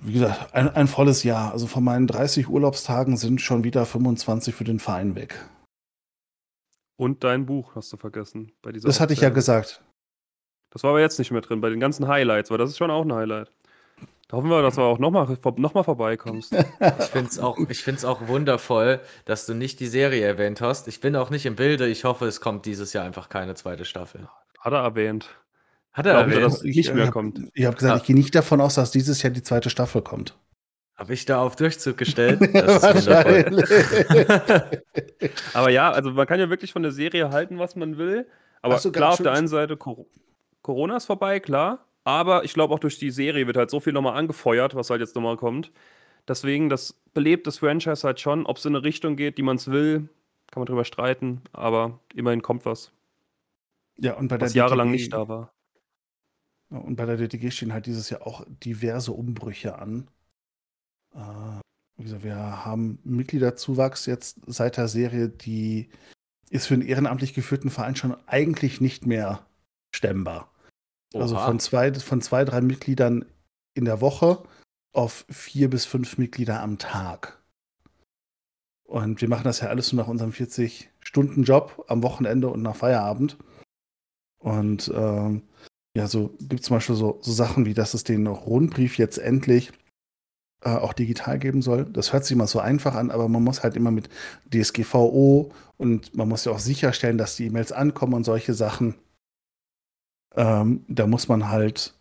S1: wie gesagt, ein, ein volles Jahr. Also von meinen 30 Urlaubstagen sind schon wieder 25 für den Verein weg.
S2: Und dein Buch hast du vergessen.
S1: Bei dieser das hatte ich ja gesagt.
S2: Das war aber jetzt nicht mehr drin, bei den ganzen Highlights, weil das ist schon auch ein Highlight. Da hoffen wir, dass du auch nochmal noch mal vorbeikommst.
S3: ich finde es auch, auch wundervoll, dass du nicht die Serie erwähnt hast. Ich bin auch nicht im Bilde. Ich hoffe, es kommt dieses Jahr einfach keine zweite Staffel.
S2: Hat er erwähnt.
S3: Hat er erwähnt,
S1: dass es nicht mehr kommt. Ich habe gesagt, ja. ich gehe nicht davon aus, dass dieses Jahr die zweite Staffel kommt.
S3: Habe ich da auf Durchzug gestellt? Das
S2: aber ja, also man kann ja wirklich von der Serie halten, was man will. Aber klar, auf der einen Seite, Corona ist vorbei, klar. Aber ich glaube auch durch die Serie wird halt so viel nochmal angefeuert, was halt jetzt nochmal kommt. Deswegen, das belebt das Franchise halt schon. Ob es in eine Richtung geht, die man es will, kann man drüber streiten. Aber immerhin kommt was.
S1: Ja, und bei
S2: was der jahrelang DTG, nicht da war.
S1: Und bei der DTG stehen halt dieses Jahr auch diverse Umbrüche an. Äh, wie gesagt, wir haben Mitgliederzuwachs jetzt seit der Serie, die ist für einen ehrenamtlich geführten Verein schon eigentlich nicht mehr stemmbar. Oha. Also von zwei, von zwei, drei Mitgliedern in der Woche auf vier bis fünf Mitglieder am Tag. Und wir machen das ja alles nur nach unserem 40-Stunden-Job am Wochenende und nach Feierabend. Und ähm, ja, so gibt es zum Beispiel so, so Sachen wie, dass es den Rundbrief jetzt endlich äh, auch digital geben soll. Das hört sich immer so einfach an, aber man muss halt immer mit DSGVO und man muss ja auch sicherstellen, dass die E-Mails ankommen und solche Sachen. Ähm, da muss man halt,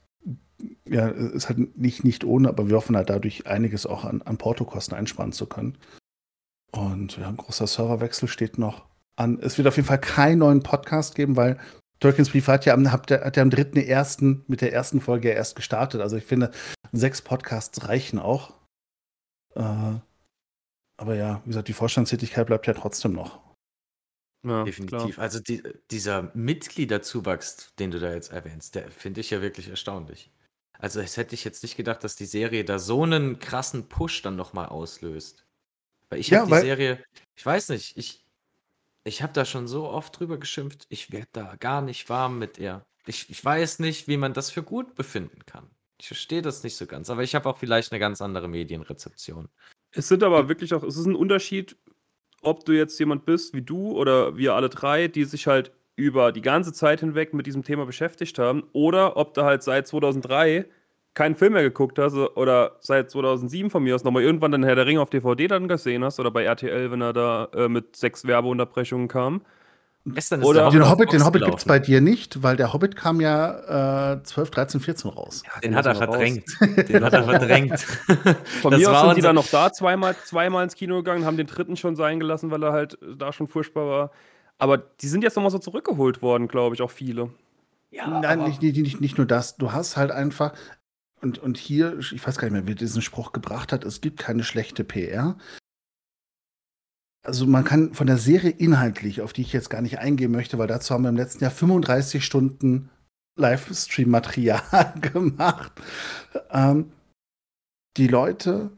S1: ja, ist halt nicht, nicht ohne, aber wir hoffen halt dadurch einiges auch an, an Portokosten einsparen zu können. Und ja, ein großer Serverwechsel steht noch an. Es wird auf jeden Fall keinen neuen Podcast geben, weil Tolkien's Brief hat ja am, hat, hat ja am 3.1. mit der ersten Folge erst gestartet. Also ich finde, sechs Podcasts reichen auch. Äh, aber ja, wie gesagt, die Vorstandstätigkeit bleibt ja trotzdem noch.
S3: Ja, Definitiv. Klar. Also die, dieser Mitgliederzuwachs, den du da jetzt erwähnst, der finde ich ja wirklich erstaunlich. Also es hätte ich jetzt nicht gedacht, dass die Serie da so einen krassen Push dann nochmal auslöst. Weil ich ja, habe die Serie, ich weiß nicht, ich, ich habe da schon so oft drüber geschimpft, ich werde da gar nicht warm mit ihr. Ich, ich weiß nicht, wie man das für gut befinden kann. Ich verstehe das nicht so ganz, aber ich habe auch vielleicht eine ganz andere Medienrezeption.
S2: Es sind aber wirklich auch, es ist ein Unterschied, ob du jetzt jemand bist wie du oder wir alle drei, die sich halt über die ganze Zeit hinweg mit diesem Thema beschäftigt haben, oder ob du halt seit 2003 keinen Film mehr geguckt hast oder seit 2007 von mir aus nochmal irgendwann dann Herr der Ringe auf DVD dann gesehen hast oder bei RTL, wenn er da äh, mit sechs Werbeunterbrechungen kam.
S1: Gestern ist Oder der Hobbit, den Hobbit, gibt es bei dir nicht, weil der Hobbit kam ja äh, 12, 13, 14 raus.
S3: Ja, den, hat er verdrängt. den hat er verdrängt.
S2: Von das mir aus sind die dann noch da zweimal, zweimal ins Kino gegangen, haben den dritten schon sein gelassen, weil er halt da schon furchtbar war. Aber die sind jetzt nochmal so zurückgeholt worden, glaube ich, auch viele.
S1: Ja, Nein, nicht, nicht, nicht nur das. Du hast halt einfach, und, und hier, ich weiß gar nicht mehr, wer diesen Spruch gebracht hat, es gibt keine schlechte PR also man kann von der Serie inhaltlich, auf die ich jetzt gar nicht eingehen möchte, weil dazu haben wir im letzten Jahr 35 Stunden Livestream-Material gemacht. Ähm, die Leute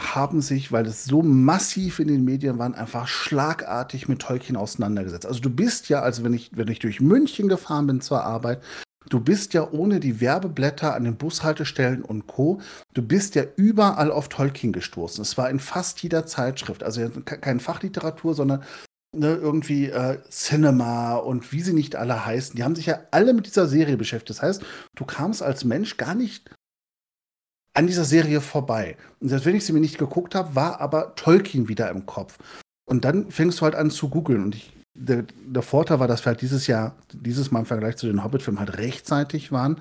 S1: haben sich, weil es so massiv in den Medien war, einfach schlagartig mit Tolkien auseinandergesetzt. Also du bist ja, also wenn ich, wenn ich durch München gefahren bin zur Arbeit, Du bist ja ohne die Werbeblätter an den Bushaltestellen und Co. Du bist ja überall auf Tolkien gestoßen. Es war in fast jeder Zeitschrift, also keine Fachliteratur, sondern ne, irgendwie äh, Cinema und wie sie nicht alle heißen. Die haben sich ja alle mit dieser Serie beschäftigt. Das heißt, du kamst als Mensch gar nicht an dieser Serie vorbei. Und selbst wenn ich sie mir nicht geguckt habe, war aber Tolkien wieder im Kopf. Und dann fängst du halt an zu googeln. Und ich der, der, Vorteil war, dass wir halt dieses Jahr, dieses Mal im Vergleich zu den Hobbit-Filmen halt rechtzeitig waren,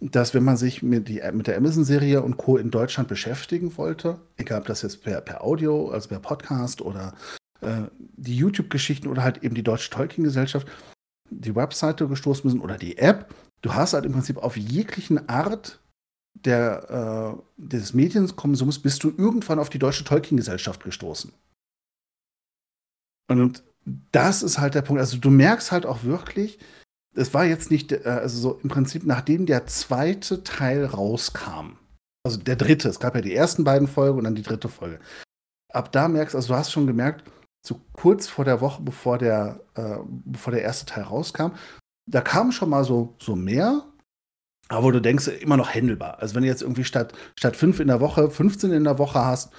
S1: dass wenn man sich mit, die, mit der Amazon-Serie und Co. in Deutschland beschäftigen wollte, egal ob das jetzt per, per Audio, also per Podcast oder äh, die YouTube-Geschichten oder halt eben die Deutsche Tolkien-Gesellschaft, die Webseite gestoßen müssen oder die App, du hast halt im Prinzip auf jeglichen Art der, äh, des Medienkonsums bist du irgendwann auf die Deutsche Tolkien-Gesellschaft gestoßen. Und das ist halt der Punkt. Also du merkst halt auch wirklich, es war jetzt nicht, äh, also so im Prinzip, nachdem der zweite Teil rauskam, also der dritte, es gab ja die ersten beiden Folgen und dann die dritte Folge. Ab da merkst, also du hast schon gemerkt, so kurz vor der Woche, bevor der, äh, bevor der erste Teil rauskam, da kam schon mal so, so mehr, aber du denkst, immer noch händelbar. Also wenn du jetzt irgendwie statt, statt fünf in der Woche, 15 in der Woche hast,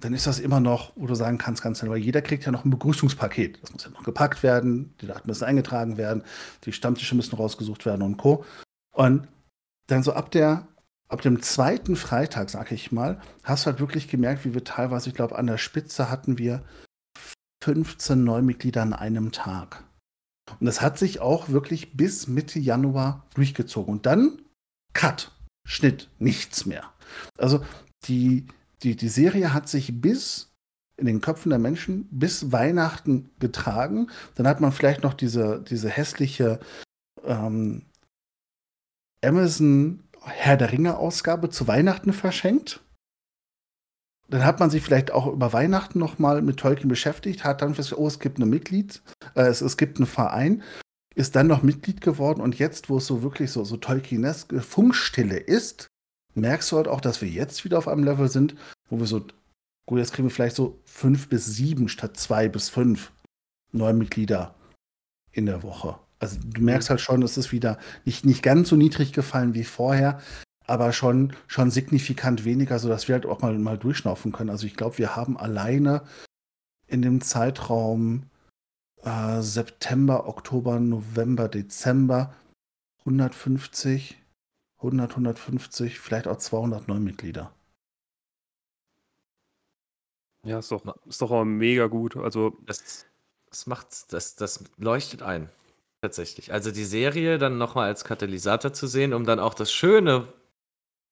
S1: dann ist das immer noch, wo du sagen kannst, ganz weil jeder kriegt ja noch ein Begrüßungspaket. Das muss ja noch gepackt werden, die Daten müssen eingetragen werden, die Stammtische müssen rausgesucht werden und Co. Und dann so ab der, ab dem zweiten Freitag, sag ich mal, hast du halt wirklich gemerkt, wie wir teilweise, ich glaube, an der Spitze hatten wir 15 Neumitglieder an einem Tag. Und das hat sich auch wirklich bis Mitte Januar durchgezogen. Und dann Cut, Schnitt, nichts mehr. Also die, die, die Serie hat sich bis in den Köpfen der Menschen bis Weihnachten getragen. Dann hat man vielleicht noch diese, diese hässliche ähm, Amazon Herr der Ringe-Ausgabe zu Weihnachten verschenkt. Dann hat man sich vielleicht auch über Weihnachten noch mal mit Tolkien beschäftigt, hat dann festgestellt, oh, es gibt eine Mitglied, äh, es, es gibt einen Verein, ist dann noch Mitglied geworden und jetzt, wo es so wirklich so, so Tolkieneske Funkstille ist, merkst du halt auch, dass wir jetzt wieder auf einem Level sind, wo wir so, gut, jetzt kriegen wir vielleicht so fünf bis sieben statt zwei bis fünf neue Mitglieder in der Woche. Also du merkst halt schon, es ist wieder nicht, nicht ganz so niedrig gefallen wie vorher, aber schon, schon signifikant weniger, sodass wir halt auch mal, mal durchschnaufen können. Also ich glaube, wir haben alleine in dem Zeitraum äh, September, Oktober, November, Dezember 150 100, 150, vielleicht auch 200 Neumitglieder.
S2: Ja, ist doch, ist doch auch mega gut. Also
S3: das, das macht, das, das leuchtet ein. Tatsächlich. Also die Serie dann nochmal als Katalysator zu sehen, um dann auch das Schöne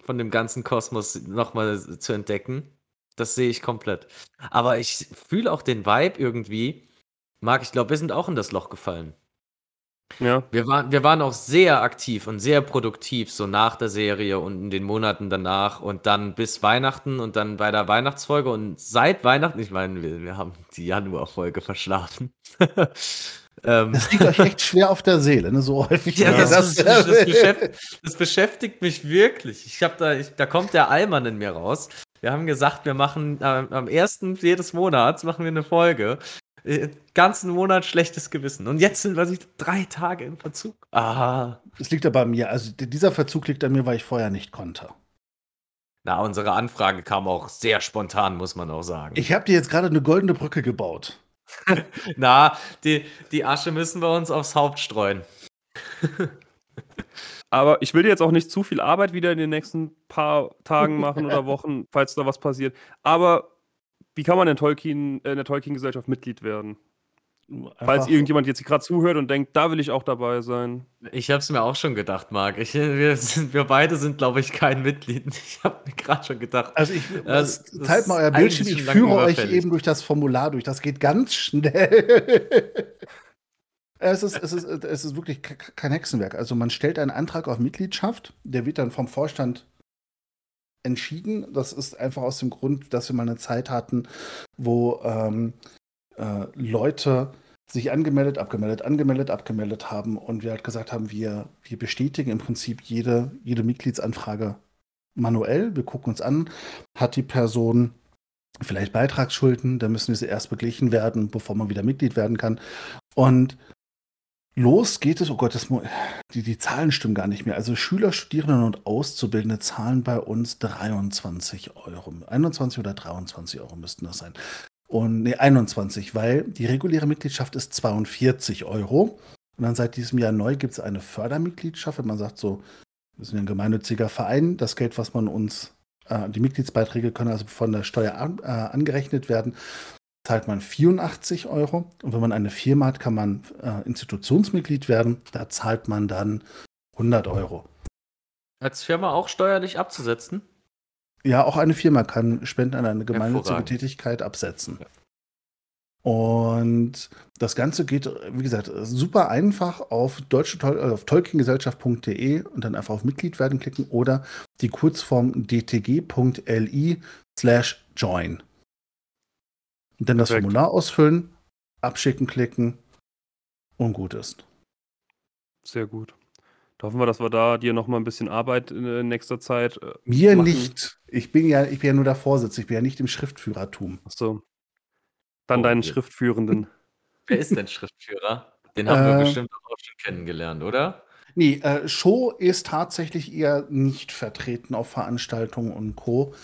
S3: von dem ganzen Kosmos nochmal zu entdecken, das sehe ich komplett. Aber ich fühle auch den Vibe irgendwie. Marc, ich glaube, wir sind auch in das Loch gefallen. Ja. Wir, waren, wir waren auch sehr aktiv und sehr produktiv, so nach der Serie und in den Monaten danach und dann bis Weihnachten und dann bei der Weihnachtsfolge und seit Weihnachten, ich meine, wir, wir haben die Januarfolge verschlafen.
S1: ähm, das liegt euch echt schwer auf der Seele, ne? so häufig.
S3: Ja, das, das, das, beschäftigt, das, beschäftigt, mich wirklich. Ich habe da, ich, da kommt der Allmann in mir raus. Wir haben gesagt, wir machen äh, am ersten jedes Monats machen wir eine Folge äh, ganzen Monat schlechtes Gewissen. Und jetzt sind wir drei Tage im Verzug.
S1: Ah. Das liegt aber an mir. Also dieser Verzug liegt an mir, weil ich vorher nicht konnte.
S3: Na, unsere Anfrage kam auch sehr spontan, muss man auch sagen.
S1: Ich habe dir jetzt gerade eine goldene Brücke gebaut.
S3: Na, die, die Asche müssen wir uns aufs Haupt streuen.
S2: Aber ich will dir jetzt auch nicht zu viel Arbeit wieder in den nächsten paar Tagen machen oder Wochen, falls da was passiert. Aber wie kann man in, Tolkien, äh, in der Tolkien-Gesellschaft Mitglied werden? Einfach Falls irgendjemand jetzt gerade zuhört und denkt, da will ich auch dabei sein.
S3: Ich habe es mir auch schon gedacht, Marc. Ich, wir, sind, wir beide sind, glaube ich, kein Mitglied. Ich habe mir gerade schon gedacht.
S1: Also ich das, teilt mal euer Bildschirm. Ich führe euch eben durch das Formular durch. Das geht ganz schnell. es, ist, es, ist, es ist wirklich kein Hexenwerk. Also man stellt einen Antrag auf Mitgliedschaft, der wird dann vom Vorstand entschieden. Das ist einfach aus dem Grund, dass wir mal eine Zeit hatten, wo ähm, äh, Leute sich angemeldet, abgemeldet, angemeldet, abgemeldet haben und wir halt gesagt haben, wir, wir bestätigen im Prinzip jede, jede Mitgliedsanfrage manuell. Wir gucken uns an, hat die Person vielleicht Beitragsschulden, dann müssen diese erst beglichen werden, bevor man wieder Mitglied werden kann. Und Los geht es, oh Gott, das, die, die Zahlen stimmen gar nicht mehr. Also Schüler, Studierende und Auszubildende zahlen bei uns 23 Euro. 21 oder 23 Euro müssten das sein. Und nee, 21, weil die reguläre Mitgliedschaft ist 42 Euro. Und dann seit diesem Jahr neu gibt es eine Fördermitgliedschaft, wenn man sagt, so, wir sind ein gemeinnütziger Verein, das Geld, was man uns, äh, die Mitgliedsbeiträge können also von der Steuer an, äh, angerechnet werden zahlt man 84 Euro. Und wenn man eine Firma hat, kann man äh, Institutionsmitglied werden. Da zahlt man dann 100 Euro.
S3: Als Firma auch steuerlich abzusetzen?
S1: Ja, auch eine Firma kann Spenden an eine gemeinnützige Tätigkeit absetzen. Ja. Und das Ganze geht, wie gesagt, super einfach auf, deutsche, äh, auf tolkiengesellschaft.de und dann einfach auf Mitglied werden klicken oder die Kurzform dtg.li slash join. Und dann das Perfekt. Formular ausfüllen, abschicken, klicken und gut ist.
S2: Sehr gut. Da hoffen wir, dass wir da dir noch mal ein bisschen Arbeit in nächster Zeit.
S1: Äh, Mir machen. nicht. Ich bin ja, ich bin ja nur der Vorsitz. Ich bin ja nicht im Schriftführertum.
S2: Achso. Dann oh, deinen okay. Schriftführenden.
S3: Wer ist denn Schriftführer? Den haben äh, wir bestimmt auch schon kennengelernt, oder?
S1: Nee, äh, Show ist tatsächlich eher nicht vertreten auf Veranstaltungen und Co.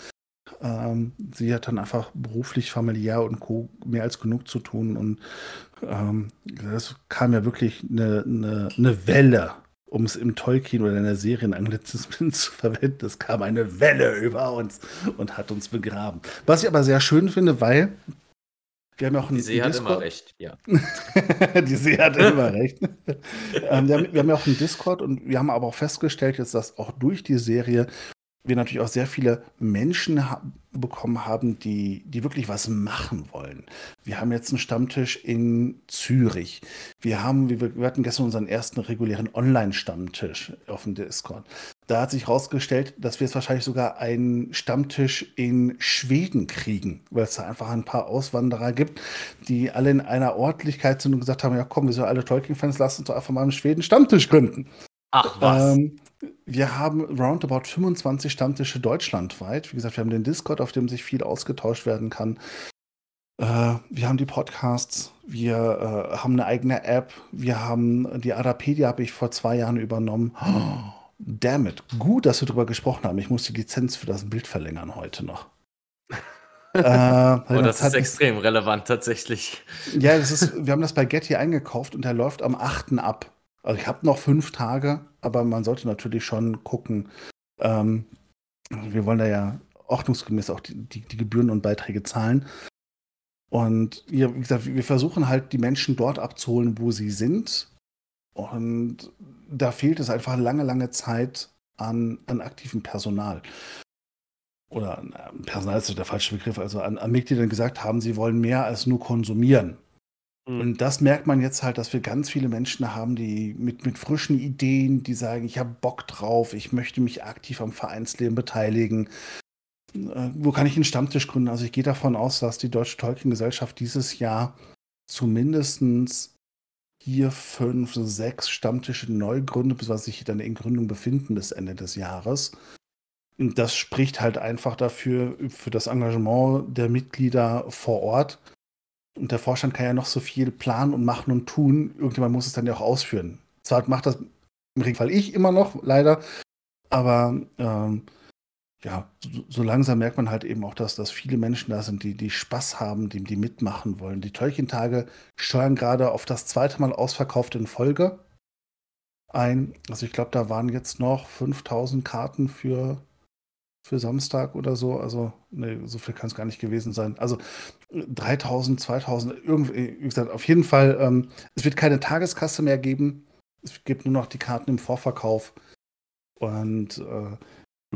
S1: Ähm, sie hat dann einfach beruflich, familiär und Co. mehr als genug zu tun. Und ähm, das kam ja wirklich eine, eine, eine Welle, um es im Tolkien oder in der Serienanglizismen zu verwenden. Es kam eine Welle über uns und hat uns begraben. Was ich aber sehr schön finde, weil wir haben ja auch einen
S3: Die See hat immer recht, ja.
S1: Die See hat immer recht. ähm, wir, haben, wir, haben, ja auch einen Discord und wir haben aber auch festgestellt, jetzt, dass auch durch die Serie wir natürlich auch sehr viele Menschen ha bekommen haben, die, die wirklich was machen wollen. Wir haben jetzt einen Stammtisch in Zürich. Wir haben, wir, wir hatten gestern unseren ersten regulären Online-Stammtisch auf dem Discord. Da hat sich herausgestellt, dass wir jetzt wahrscheinlich sogar einen Stammtisch in Schweden kriegen, weil es da einfach ein paar Auswanderer gibt, die alle in einer Ortlichkeit sind und gesagt haben, ja komm, wir sind alle Tolkien-Fans, lass uns doch einfach mal einen Schweden Stammtisch gründen.
S3: Ach was. Ähm,
S1: wir haben roundabout 25 Stammtische deutschlandweit. Wie gesagt, wir haben den Discord, auf dem sich viel ausgetauscht werden kann. Äh, wir haben die Podcasts, wir äh, haben eine eigene App, wir haben die Adapedia habe ich vor zwei Jahren übernommen. Oh, damn it, gut, dass wir darüber gesprochen haben. Ich muss die Lizenz für das Bild verlängern heute noch.
S3: äh, oh, das ist extrem relevant tatsächlich.
S1: Ja, das ist, wir haben das bei Getty eingekauft und der läuft am 8. ab. Also ich habe noch fünf Tage, aber man sollte natürlich schon gucken. Ähm, wir wollen da ja ordnungsgemäß auch die, die, die Gebühren und Beiträge zahlen. Und ja, wie gesagt, wir versuchen halt die Menschen dort abzuholen, wo sie sind. Und da fehlt es einfach lange, lange Zeit an, an aktivem Personal. Oder Personal ist der falsche Begriff, also an, an Mitgliedern gesagt haben, sie wollen mehr als nur konsumieren. Mhm. Und das merkt man jetzt halt, dass wir ganz viele Menschen haben, die mit, mit frischen Ideen, die sagen, ich habe Bock drauf, ich möchte mich aktiv am Vereinsleben beteiligen. Äh, wo kann ich einen Stammtisch gründen? Also ich gehe davon aus, dass die Deutsche Tolkien-Gesellschaft dieses Jahr zumindest vier, fünf, sechs Stammtische neu gründet, bis was sich dann in Gründung befinden bis Ende des Jahres. Und das spricht halt einfach dafür, für das Engagement der Mitglieder vor Ort. Und der Vorstand kann ja noch so viel planen und machen und tun. Irgendjemand muss es dann ja auch ausführen. Zwar macht das im Regelfall ich immer noch, leider. Aber ähm, ja, so, so, langsam merkt man halt eben auch, dass, dass viele Menschen da sind, die, die Spaß haben, die, die mitmachen wollen. Die Tolkien-Tage steuern gerade auf das zweite Mal ausverkauft in Folge ein. Also ich glaube, da waren jetzt noch 5000 Karten für für Samstag oder so. Also, nee, so viel kann es gar nicht gewesen sein. Also 3000, 2000, irgendwie, wie gesagt, auf jeden Fall, ähm, es wird keine Tageskasse mehr geben. Es gibt nur noch die Karten im Vorverkauf. Und äh,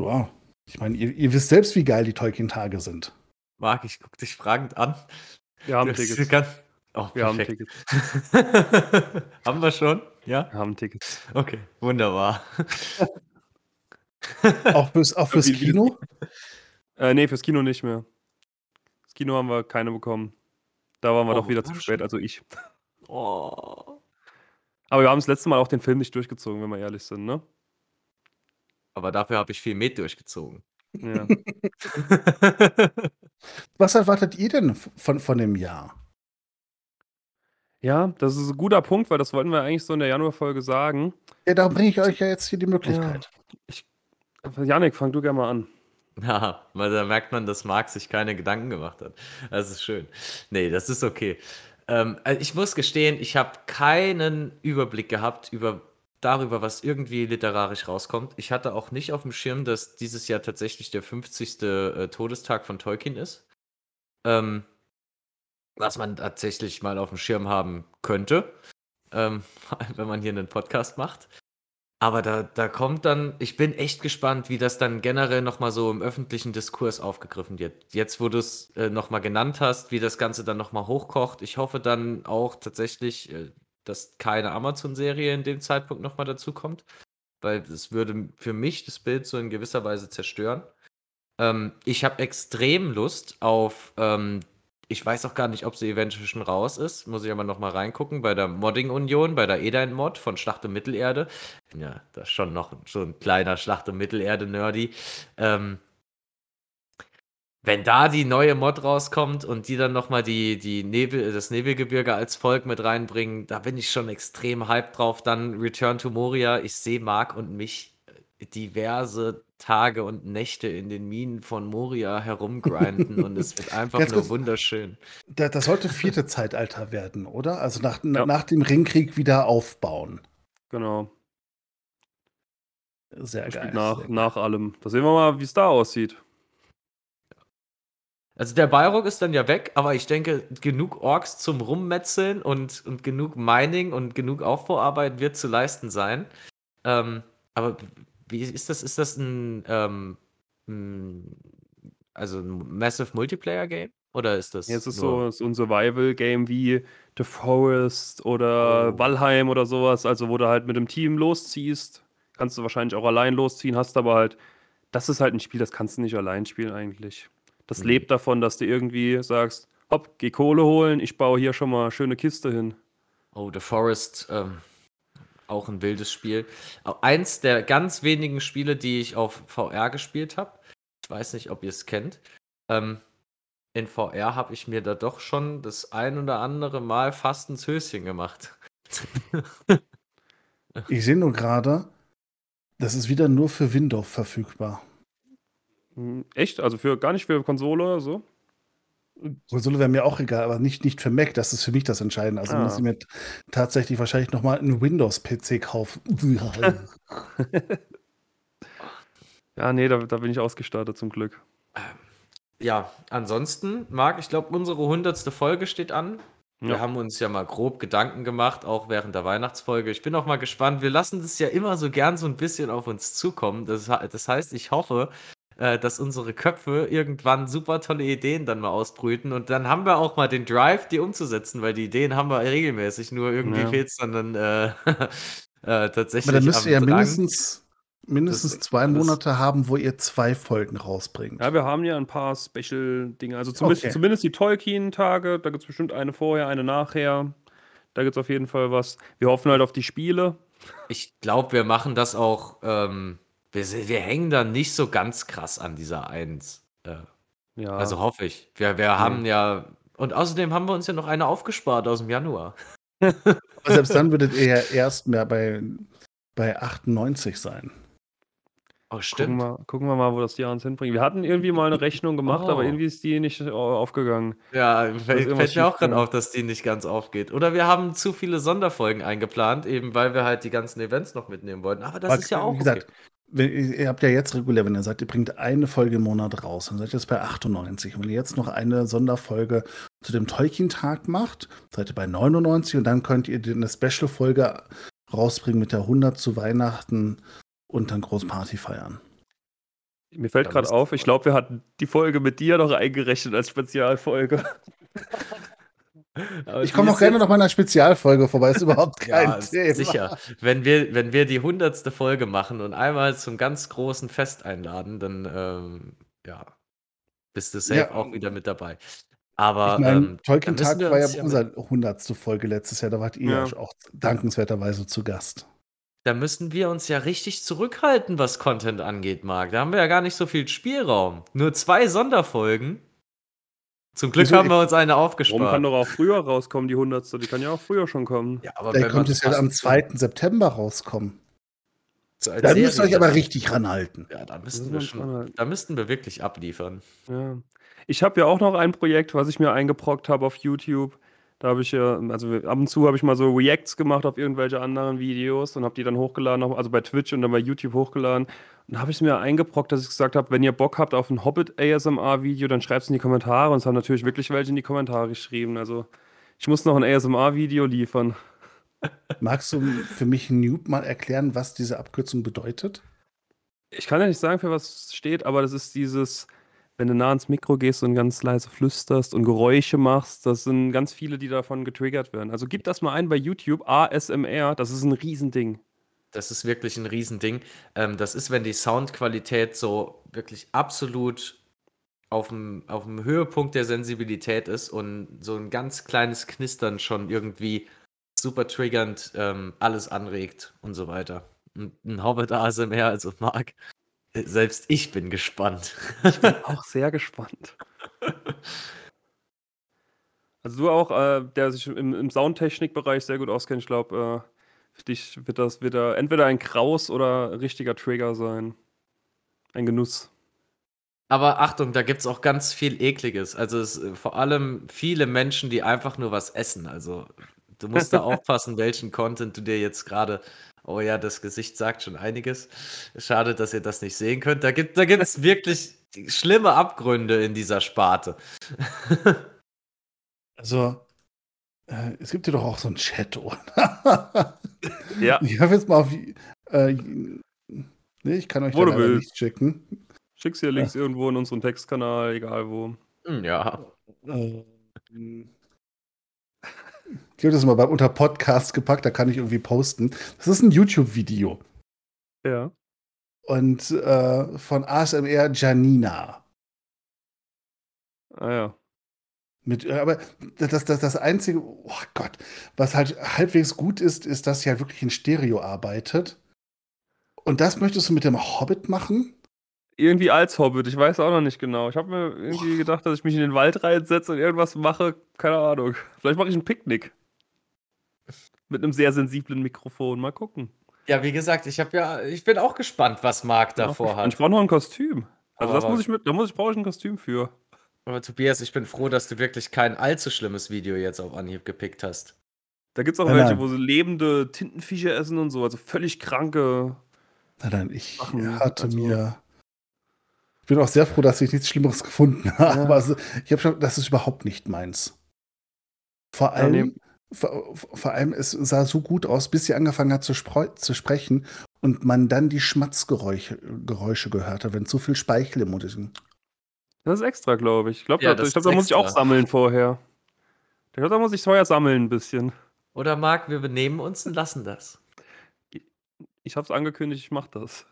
S1: ja, ich meine, ihr, ihr, wisst selbst, wie geil die Tolkien-Tage sind.
S3: Marc, ich gucke dich fragend an.
S2: Wir haben Tickets. Ganz...
S3: Oh, wir haben Tickets. haben wir schon? Ja?
S2: Wir haben Tickets.
S3: Okay, wunderbar.
S1: Auch fürs, auch fürs Kino?
S2: Äh, nee, fürs Kino nicht mehr. Das Kino haben wir keine bekommen. Da waren wir oh, doch wieder zu spät, also ich. Oh. Aber wir haben das letzte Mal auch den Film nicht durchgezogen, wenn wir ehrlich sind, ne?
S3: Aber dafür habe ich viel mit durchgezogen.
S2: Ja.
S1: Was erwartet ihr denn von, von dem Jahr?
S2: Ja, das ist ein guter Punkt, weil das wollten wir eigentlich so in der Januarfolge sagen.
S1: Ja, da bringe ich euch ja jetzt hier die Möglichkeit.
S2: Ja, ich Janik, fang du gerne mal an.
S3: Ja, weil da merkt man, dass Marc sich keine Gedanken gemacht hat. Das ist schön. Nee, das ist okay. Ähm, also ich muss gestehen, ich habe keinen Überblick gehabt über darüber, was irgendwie literarisch rauskommt. Ich hatte auch nicht auf dem Schirm, dass dieses Jahr tatsächlich der 50. Äh, Todestag von Tolkien ist. Ähm, was man tatsächlich mal auf dem Schirm haben könnte, ähm, wenn man hier einen Podcast macht. Aber da, da kommt dann, ich bin echt gespannt, wie das dann generell nochmal so im öffentlichen Diskurs aufgegriffen wird. Jetzt, wo du es äh, nochmal genannt hast, wie das Ganze dann nochmal hochkocht. Ich hoffe dann auch tatsächlich, äh, dass keine Amazon-Serie in dem Zeitpunkt nochmal dazukommt, weil das würde für mich das Bild so in gewisser Weise zerstören. Ähm, ich habe extrem Lust auf ähm, ich weiß auch gar nicht, ob sie eventuell schon raus ist. Muss ich aber noch mal reingucken. Bei der Modding-Union, bei der Edain-Mod von Schlacht um Mittelerde. Ja, das ist schon noch so ein kleiner Schlacht um Mittelerde-Nerdy. Ähm, wenn da die neue Mod rauskommt und die dann nochmal die, die Nebel, das Nebelgebirge als Volk mit reinbringen, da bin ich schon extrem hyped drauf. Dann Return to Moria. Ich sehe Mark und mich diverse Tage und Nächte in den Minen von Moria herumgrinden und es wird einfach nur kurz, wunderschön.
S1: Das, das sollte vierte Zeitalter werden, oder? Also nach, ja. nach dem Ringkrieg wieder aufbauen.
S2: Genau.
S1: Sehr geil.
S2: Nach, sehr nach allem. Da sehen wir mal, wie es da aussieht.
S3: Also der Balrog ist dann ja weg, aber ich denke, genug Orks zum Rummetzeln und, und genug Mining und genug Aufbauarbeit wird zu leisten sein. Ähm, aber wie ist das? Ist das ein, ähm, ein also ein Massive Multiplayer-Game? Oder ist das.
S2: Jetzt ist so, so ein Survival-Game wie The Forest oder oh. Valheim oder sowas, also wo du halt mit dem Team losziehst. Kannst du wahrscheinlich auch allein losziehen, hast aber halt. Das ist halt ein Spiel, das kannst du nicht allein spielen eigentlich. Das mhm. lebt davon, dass du irgendwie sagst, hopp, geh Kohle holen, ich baue hier schon mal schöne Kiste hin.
S3: Oh, The Forest, ähm, auch ein wildes Spiel. Eins der ganz wenigen Spiele, die ich auf VR gespielt habe. Ich weiß nicht, ob ihr es kennt. Ähm, in VR habe ich mir da doch schon das ein oder andere Mal fast ins Höschen gemacht.
S1: ich sehe nur gerade, das ist wieder nur für Windows verfügbar.
S2: Hm, echt? Also für gar nicht für Konsole oder so?
S1: Konsole wäre mir auch egal, aber nicht, nicht für Mac, das ist für mich das Entscheidende. Also ah. muss ich mir tatsächlich wahrscheinlich nochmal einen Windows-PC kaufen.
S2: ja, nee, da, da bin ich ausgestattet zum Glück.
S3: Ja, ansonsten, Marc, ich glaube, unsere hundertste Folge steht an. Wir ja. haben uns ja mal grob Gedanken gemacht, auch während der Weihnachtsfolge. Ich bin auch mal gespannt. Wir lassen das ja immer so gern so ein bisschen auf uns zukommen. Das, das heißt, ich hoffe, äh, dass unsere Köpfe irgendwann super tolle Ideen dann mal ausbrüten und dann haben wir auch mal den Drive, die umzusetzen, weil die Ideen haben wir regelmäßig, nur irgendwie ja. fehlt es dann, dann äh, äh, tatsächlich.
S1: Aber dann müsst ihr ja mindestens mindestens zwei Monate haben, wo ihr zwei Folgen rausbringt.
S2: Ja, wir haben ja ein paar Special-Dinge. Also zumindest, okay. zumindest die Tolkien-Tage, da gibt es bestimmt eine vorher, eine nachher. Da gibt es auf jeden Fall was. Wir hoffen halt auf die Spiele.
S3: Ich glaube, wir machen das auch. Ähm, wir, wir, hängen da nicht so ganz krass an dieser Eins. Äh, ja. Also hoffe ich. Wir, wir haben ja. Und außerdem haben wir uns ja noch eine aufgespart aus dem Januar.
S1: selbst dann würdet ihr ja erst mehr bei, bei 98 sein.
S3: Oh, stimmt.
S2: Gucken wir, gucken wir, mal, wo das die uns hinbringt. Wir hatten irgendwie mal eine Rechnung gemacht, oh. aber irgendwie ist die nicht aufgegangen.
S3: Ja, fällt, fällt mir auch gerade auf, dass die nicht ganz aufgeht. Oder wir haben zu viele Sonderfolgen eingeplant, eben weil wir halt die ganzen Events noch mitnehmen wollten. Aber das aber ist ja auch. Wie gesagt, okay.
S1: Ihr habt ja jetzt regulär, wenn ihr sagt, ihr bringt eine Folge im Monat raus, dann seid ihr jetzt bei 98. Und wenn ihr jetzt noch eine Sonderfolge zu dem Tolkien-Tag macht, seid ihr bei 99 und dann könnt ihr eine Special-Folge rausbringen mit der 100 zu Weihnachten und dann groß Party feiern.
S2: Mir fällt gerade auf, ich glaube, wir hatten die Folge mit dir noch eingerechnet als Spezialfolge.
S1: ich komme auch gerne noch mal in einer Spezialfolge vorbei, ist überhaupt kein ja, Thema.
S3: Sicher. Wenn wir, wenn wir die hundertste Folge machen und einmal zum ganz großen Fest einladen, dann ähm, ja, bist du safe ja. auch wieder mit dabei. Aber
S1: ich mein, ähm, Tolkien-Tag war ja unsere hundertste Folge letztes Jahr, da wart ihr ja. auch dankenswerterweise zu Gast.
S3: Da müssten wir uns ja richtig zurückhalten, was Content angeht, Marc. Da haben wir ja gar nicht so viel Spielraum. Nur zwei Sonderfolgen. Zum Glück haben wir uns eine aufgespart. Warum
S2: kann doch auch früher rauskommen, die 100. Die kann ja auch früher schon kommen.
S1: Ja, aber Der könnte es ja am 2. September rauskommen. So da müsst ihr euch aber richtig ranhalten.
S3: Ja, da müssten, wir schon, da müssten wir wirklich abliefern.
S2: Ja. Ich habe ja auch noch ein Projekt, was ich mir eingebrockt habe auf YouTube. Da habe ich ja, also ab und zu habe ich mal so Reacts gemacht auf irgendwelche anderen Videos und habe die dann hochgeladen, also bei Twitch und dann bei YouTube hochgeladen. Und da habe ich es mir eingebrockt, dass ich gesagt habe, wenn ihr Bock habt auf ein Hobbit ASMR-Video, dann schreibt es in die Kommentare. Und es haben natürlich wirklich welche in die Kommentare geschrieben. Also ich muss noch ein ASMR-Video liefern.
S1: Magst du für mich Noob mal erklären, was diese Abkürzung bedeutet?
S2: Ich kann ja nicht sagen, für was es steht, aber das ist dieses wenn du nah ans Mikro gehst und ganz leise flüsterst und Geräusche machst, das sind ganz viele, die davon getriggert werden. Also gib das mal ein bei YouTube, ASMR, das ist ein Riesending.
S3: Das ist wirklich ein Riesending. Ähm, das ist, wenn die Soundqualität so wirklich absolut auf dem, Höhepunkt der Sensibilität ist und so ein ganz kleines Knistern schon irgendwie super triggernd ähm, alles anregt und so weiter. Und ein Hobbit ASMR, also Marc, selbst ich bin gespannt.
S2: Ich bin auch sehr gespannt. Also du auch, äh, der sich im, im Soundtechnikbereich sehr gut auskennt, ich glaube, äh, für dich wird das wieder entweder ein Kraus oder richtiger Trigger sein. Ein Genuss.
S3: Aber Achtung, da gibt es auch ganz viel Ekliges. Also es, vor allem viele Menschen, die einfach nur was essen. Also du musst da aufpassen, welchen Content du dir jetzt gerade Oh ja, das Gesicht sagt schon einiges. Schade, dass ihr das nicht sehen könnt. Da gibt da es wirklich schlimme Abgründe in dieser Sparte.
S1: also, äh, es gibt ja doch auch so einen Chat, oder? ja. Ich habe jetzt mal auf. Äh, nee, ich kann euch
S2: wo da nichts schicken. Schick's hier Links ja. irgendwo in unseren Textkanal, egal wo.
S3: Hm, ja. Äh,
S1: ich habe das mal bei, unter Podcast gepackt, da kann ich irgendwie posten. Das ist ein YouTube-Video.
S2: Ja.
S1: Und äh, von ASMR Janina.
S2: Ah ja.
S1: Mit, äh, aber das, das, das Einzige, oh Gott, was halt halbwegs gut ist, ist, dass sie halt wirklich in Stereo arbeitet. Und das möchtest du mit dem Hobbit machen?
S2: Irgendwie als Hobbit, ich weiß auch noch nicht genau. Ich habe mir irgendwie gedacht, dass ich mich in den Wald reinsetze und irgendwas mache, keine Ahnung. Vielleicht mache ich ein Picknick. Mit einem sehr sensiblen Mikrofon. Mal gucken.
S3: Ja, wie gesagt, ich habe ja, ich bin auch gespannt, was Marc davor hat.
S2: Ich brauche noch ein Kostüm. Also aber das muss ich mit, da muss ich brauche ich ein Kostüm für.
S3: Aber Tobias, ich bin froh, dass du wirklich kein allzu schlimmes Video jetzt auf Anhieb gepickt hast.
S2: Da gibt es auch nein, welche, nein. wo sie lebende Tintenviecher essen und so, also völlig kranke.
S1: Nein, nein, ich Sachen. hatte also. mir. Ich bin auch sehr froh, dass ich nichts Schlimmeres gefunden habe. Ja. Also, ich habe schon, das ist überhaupt nicht meins. Vor allem, vor, vor, allem, es sah so gut aus, bis sie angefangen hat zu, zu, sprechen und man dann die Schmatzgeräusche Geräusche gehört hat, wenn zu viel Speichel im Mund ist.
S2: Das ist extra, glaube ich. Ich glaube,
S3: Ja,
S2: da, glaub, da muss ich auch sammeln vorher. Ich glaube, da muss ich vorher sammeln ein bisschen.
S3: Oder Marc, wir benehmen uns und lassen das.
S2: Ich habe es angekündigt, ich mache das.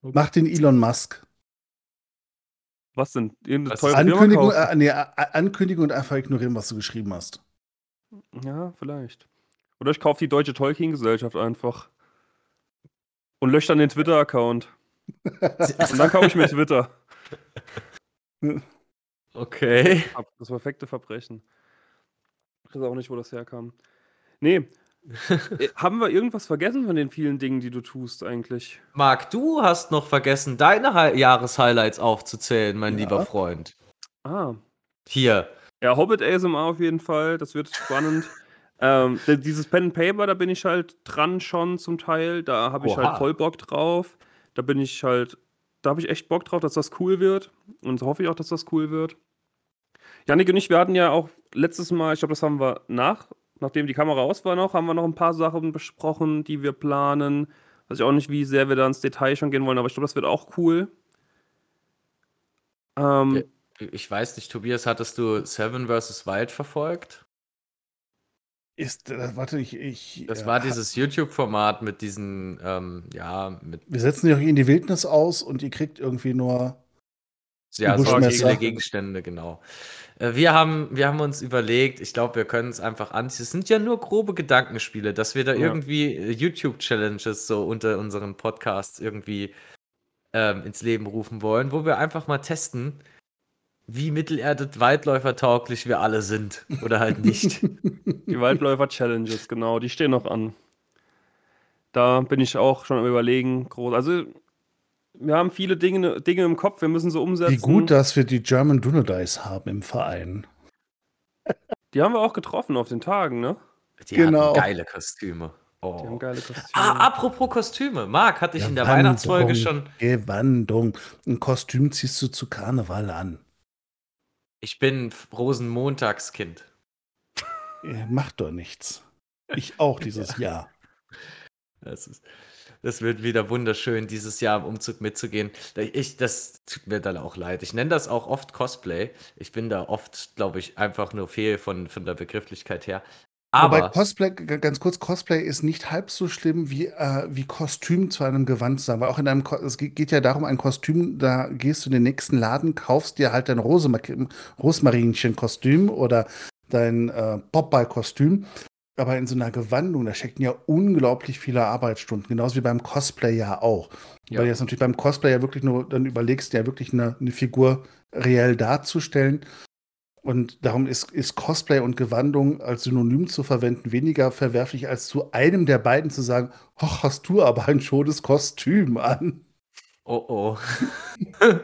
S1: Mach den Elon Musk.
S2: Was denn?
S1: Ankündigung, äh, nee, Ankündigung und einfach ignorieren, was du geschrieben hast.
S2: Ja, vielleicht. Oder ich kaufe die Deutsche Tolkien-Gesellschaft einfach. Und lösche dann den Twitter-Account. Und dann kaufe ich mir Twitter.
S3: Okay.
S2: Das perfekte Verbrechen. Ich weiß auch nicht, wo das herkam. Nee. Äh, Haben wir irgendwas vergessen von den vielen Dingen, die du tust eigentlich?
S3: Marc, du hast noch vergessen, deine Hi Jahreshighlights aufzuzählen, mein
S1: Ja.
S3: lieber Freund.
S2: Ah.
S3: Hier.
S2: Ja, Hobbit ASMR auf jeden Fall. Das wird spannend. ähm, dieses Pen and Paper, da bin ich halt dran schon zum Teil. Da habe ich
S3: Oha.
S2: halt voll Bock drauf. Da bin ich halt, da habe ich echt Bock drauf, dass das cool wird. Und so hoffe ich auch, dass das cool wird. Janik und ich, wir hatten ja auch letztes Mal, ich glaube, das haben wir nach, nachdem die Kamera aus war noch, haben wir noch ein paar Sachen besprochen, die wir planen. Weiß ich auch nicht, wie sehr wir da ins Detail schon gehen wollen, aber ich glaube, das wird auch cool. Ähm.
S3: Ich weiß nicht, Tobias, hattest du Seven vs. Wild verfolgt?
S1: Ist, äh, warte, ich. ich
S3: Das
S1: äh,
S3: war dieses YouTube-Format mit diesen, ähm, ja, mit
S1: Wir setzen dich auch in die Wildnis aus und ihr kriegt irgendwie nur.
S3: ja, so
S1: Buschmesser.
S3: viele Gegenstände, genau. Äh, Wir haben, wir haben uns überlegt, ich glaube, wir können es einfach anziehen. Es sind ja nur grobe Gedankenspiele, dass wir da
S2: Ja.
S3: irgendwie YouTube-Challenges so unter unseren Podcasts irgendwie ähm, ins Leben rufen wollen, wo wir einfach mal testen, wie mittelerdet weitläufertauglich wir alle sind oder halt nicht.
S2: Die Waldläufer-Challenges, genau, die stehen noch an. Da bin ich auch schon am überlegen, groß. Also, wir haben viele Dinge, Dinge im Kopf, wir müssen sie umsetzen.
S1: Wie gut, dass wir die German Dunodice haben im Verein.
S2: Die haben wir auch getroffen auf den Tagen, ne?
S3: Die
S1: Genau.
S3: hatten geile Kostüme.
S2: Die haben
S3: Oh.
S2: geile Kostüme.
S3: Ah, apropos Kostüme. Marc, hatte ich in der
S1: Gewandung,
S3: Weihnachtsfolge schon.
S1: Gewandung. Ein Kostüm ziehst du zu Karneval an.
S3: Ich bin Rosenmontagskind.
S1: Macht doch nichts. Ich auch dieses Jahr.
S3: Das, ist, das wird wieder wunderschön, dieses Jahr im Umzug mitzugehen. Ich, das tut mir dann auch leid. Ich nenne das auch oft Cosplay. Ich bin da oft, glaube ich, einfach nur fehl von, von der Begrifflichkeit her.
S1: Aber
S3: Aber
S1: Cosplay, ganz kurz, Cosplay ist nicht halb so schlimm wie, äh, wie Kostüm zu einem Gewand zu sagen. Weil auch in einem, Ko es geht ja darum, ein Kostüm, da gehst du in den nächsten Laden, kaufst dir halt dein Rosmarinchen-Kostüm oder dein äh, Popeye-Kostüm. Aber in so einer Gewandung, da stecken ja unglaublich viele Arbeitsstunden, genauso wie beim Cosplay ja auch.
S3: Ja.
S1: Weil du jetzt natürlich beim Cosplay ja wirklich nur dann überlegst, ja wirklich eine, eine Figur reell darzustellen. Und darum ist, ist Cosplay und Gewandung als Synonym zu verwenden weniger verwerflich, als zu einem der beiden zu sagen, ach, hast du aber ein schönes Kostüm an.
S3: oh oh.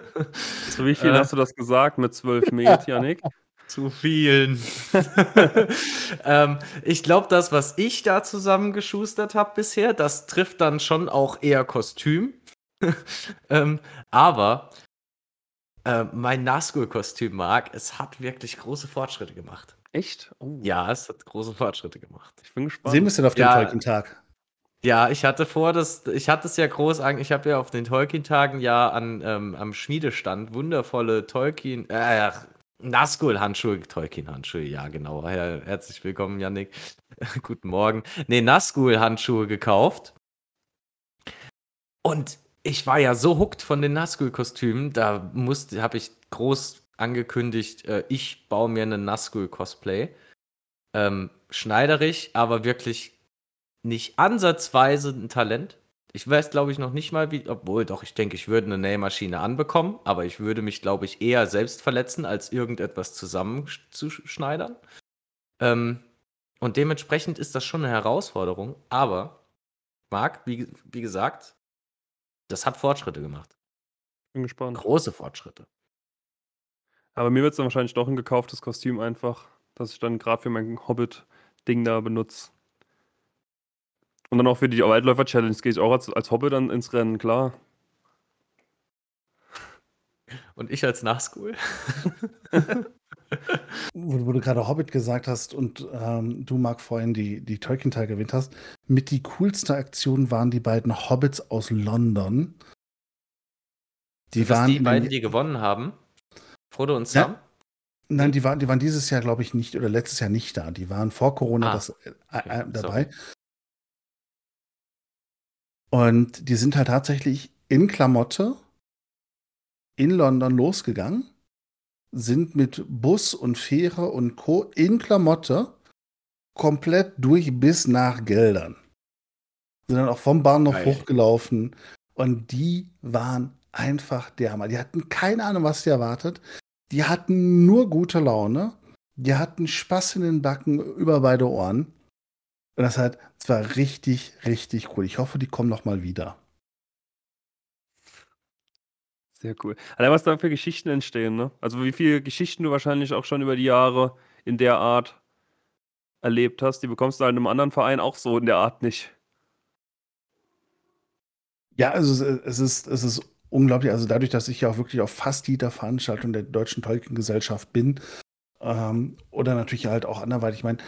S2: So, wie viel
S3: Äh.
S2: hast du das gesagt mit zwölf Met, Janik?
S3: Zu vielen. ähm, ich glaube, das, was ich da zusammengeschustert habe bisher, das trifft dann schon auch eher Kostüm. ähm, aber äh, mein Nazgul-Kostüm, Marc, es hat wirklich große Fortschritte gemacht.
S2: Echt? Oh,
S3: Ja, es hat große Fortschritte gemacht.
S2: Ich bin gespannt.
S1: Sehen wir es denn auf dem
S3: Ja.
S1: Tolkien-Tag?
S3: Ja, ich hatte vor, dass ich hatte es ja groß an, ich habe ja auf den Tolkien-Tagen ja an, ähm, am Schmiedestand wundervolle Tolkien, äh, Nazgul-Handschuhe, Tolkien-Handschuhe, ja genau. Her herzlich willkommen, Yannick. Guten Morgen. Nee, Nazgul-Handschuhe gekauft. Und ich war ja so hooked von den Nazgul-Kostümen, da musste, habe ich groß angekündigt, äh, ich baue mir einen Nazgul-Cosplay. Ähm, schneiderig, aber wirklich nicht ansatzweise ein Talent. Ich weiß, glaube ich, noch nicht mal, wie, obwohl doch, ich denke, ich würde eine Nähmaschine anbekommen, aber ich würde mich, glaube ich, eher selbst verletzen, als irgendetwas zusammenzuschneidern. Ähm, und dementsprechend ist das schon eine Herausforderung, aber, Marc, wie, wie gesagt, das hat Fortschritte gemacht.
S2: bin gespannt.
S3: Große Fortschritte.
S2: Aber mir wird es dann wahrscheinlich doch ein gekauftes Kostüm einfach, das ich dann gerade für mein Hobbit-Ding da benutze. Und dann auch für die Waldläufer-Challenge gehe ich auch als, als Hobbit dann ins Rennen, klar.
S3: Und ich als Nachschool?
S1: wo, wo du gerade Hobbit gesagt hast und ähm, du, Marc, vorhin die, die Tolkien-Teil gewählt hast, mit die coolste Aktion waren die beiden Hobbits aus London.
S3: Die Sind waren die beiden, die gewonnen haben? Frodo und Sam? Ja.
S1: Nein, die waren, die waren dieses Jahr, glaube ich, nicht oder letztes Jahr nicht da. Die waren vor Corona ah, das, äh, äh, dabei. Sorry. Und die sind halt tatsächlich in Klamotte in London losgegangen, sind mit Bus und Fähre und Co. in Klamotte komplett durch bis nach Geldern. Sind dann auch vom Bahnhof Geil. hochgelaufen und die waren einfach der Hammer. Die hatten keine Ahnung, was sie erwartet. Die hatten nur gute Laune. Die hatten Spaß in den Backen über beide Ohren. Und das hat, das war richtig, richtig cool. Ich hoffe, die kommen noch mal wieder.
S2: Sehr cool. Allein was da für Geschichten entstehen, ne? Also wie viele Geschichten du wahrscheinlich auch schon über die Jahre in der Art erlebt hast, die bekommst du halt in einem anderen Verein auch so in der Art nicht.
S1: Ja, also es ist, es ist unglaublich. Also dadurch, dass ich ja auch wirklich auf fast jeder Veranstaltung der Deutschen Tolkien-Gesellschaft bin, ähm, oder natürlich halt auch anderweitig. Ich meine,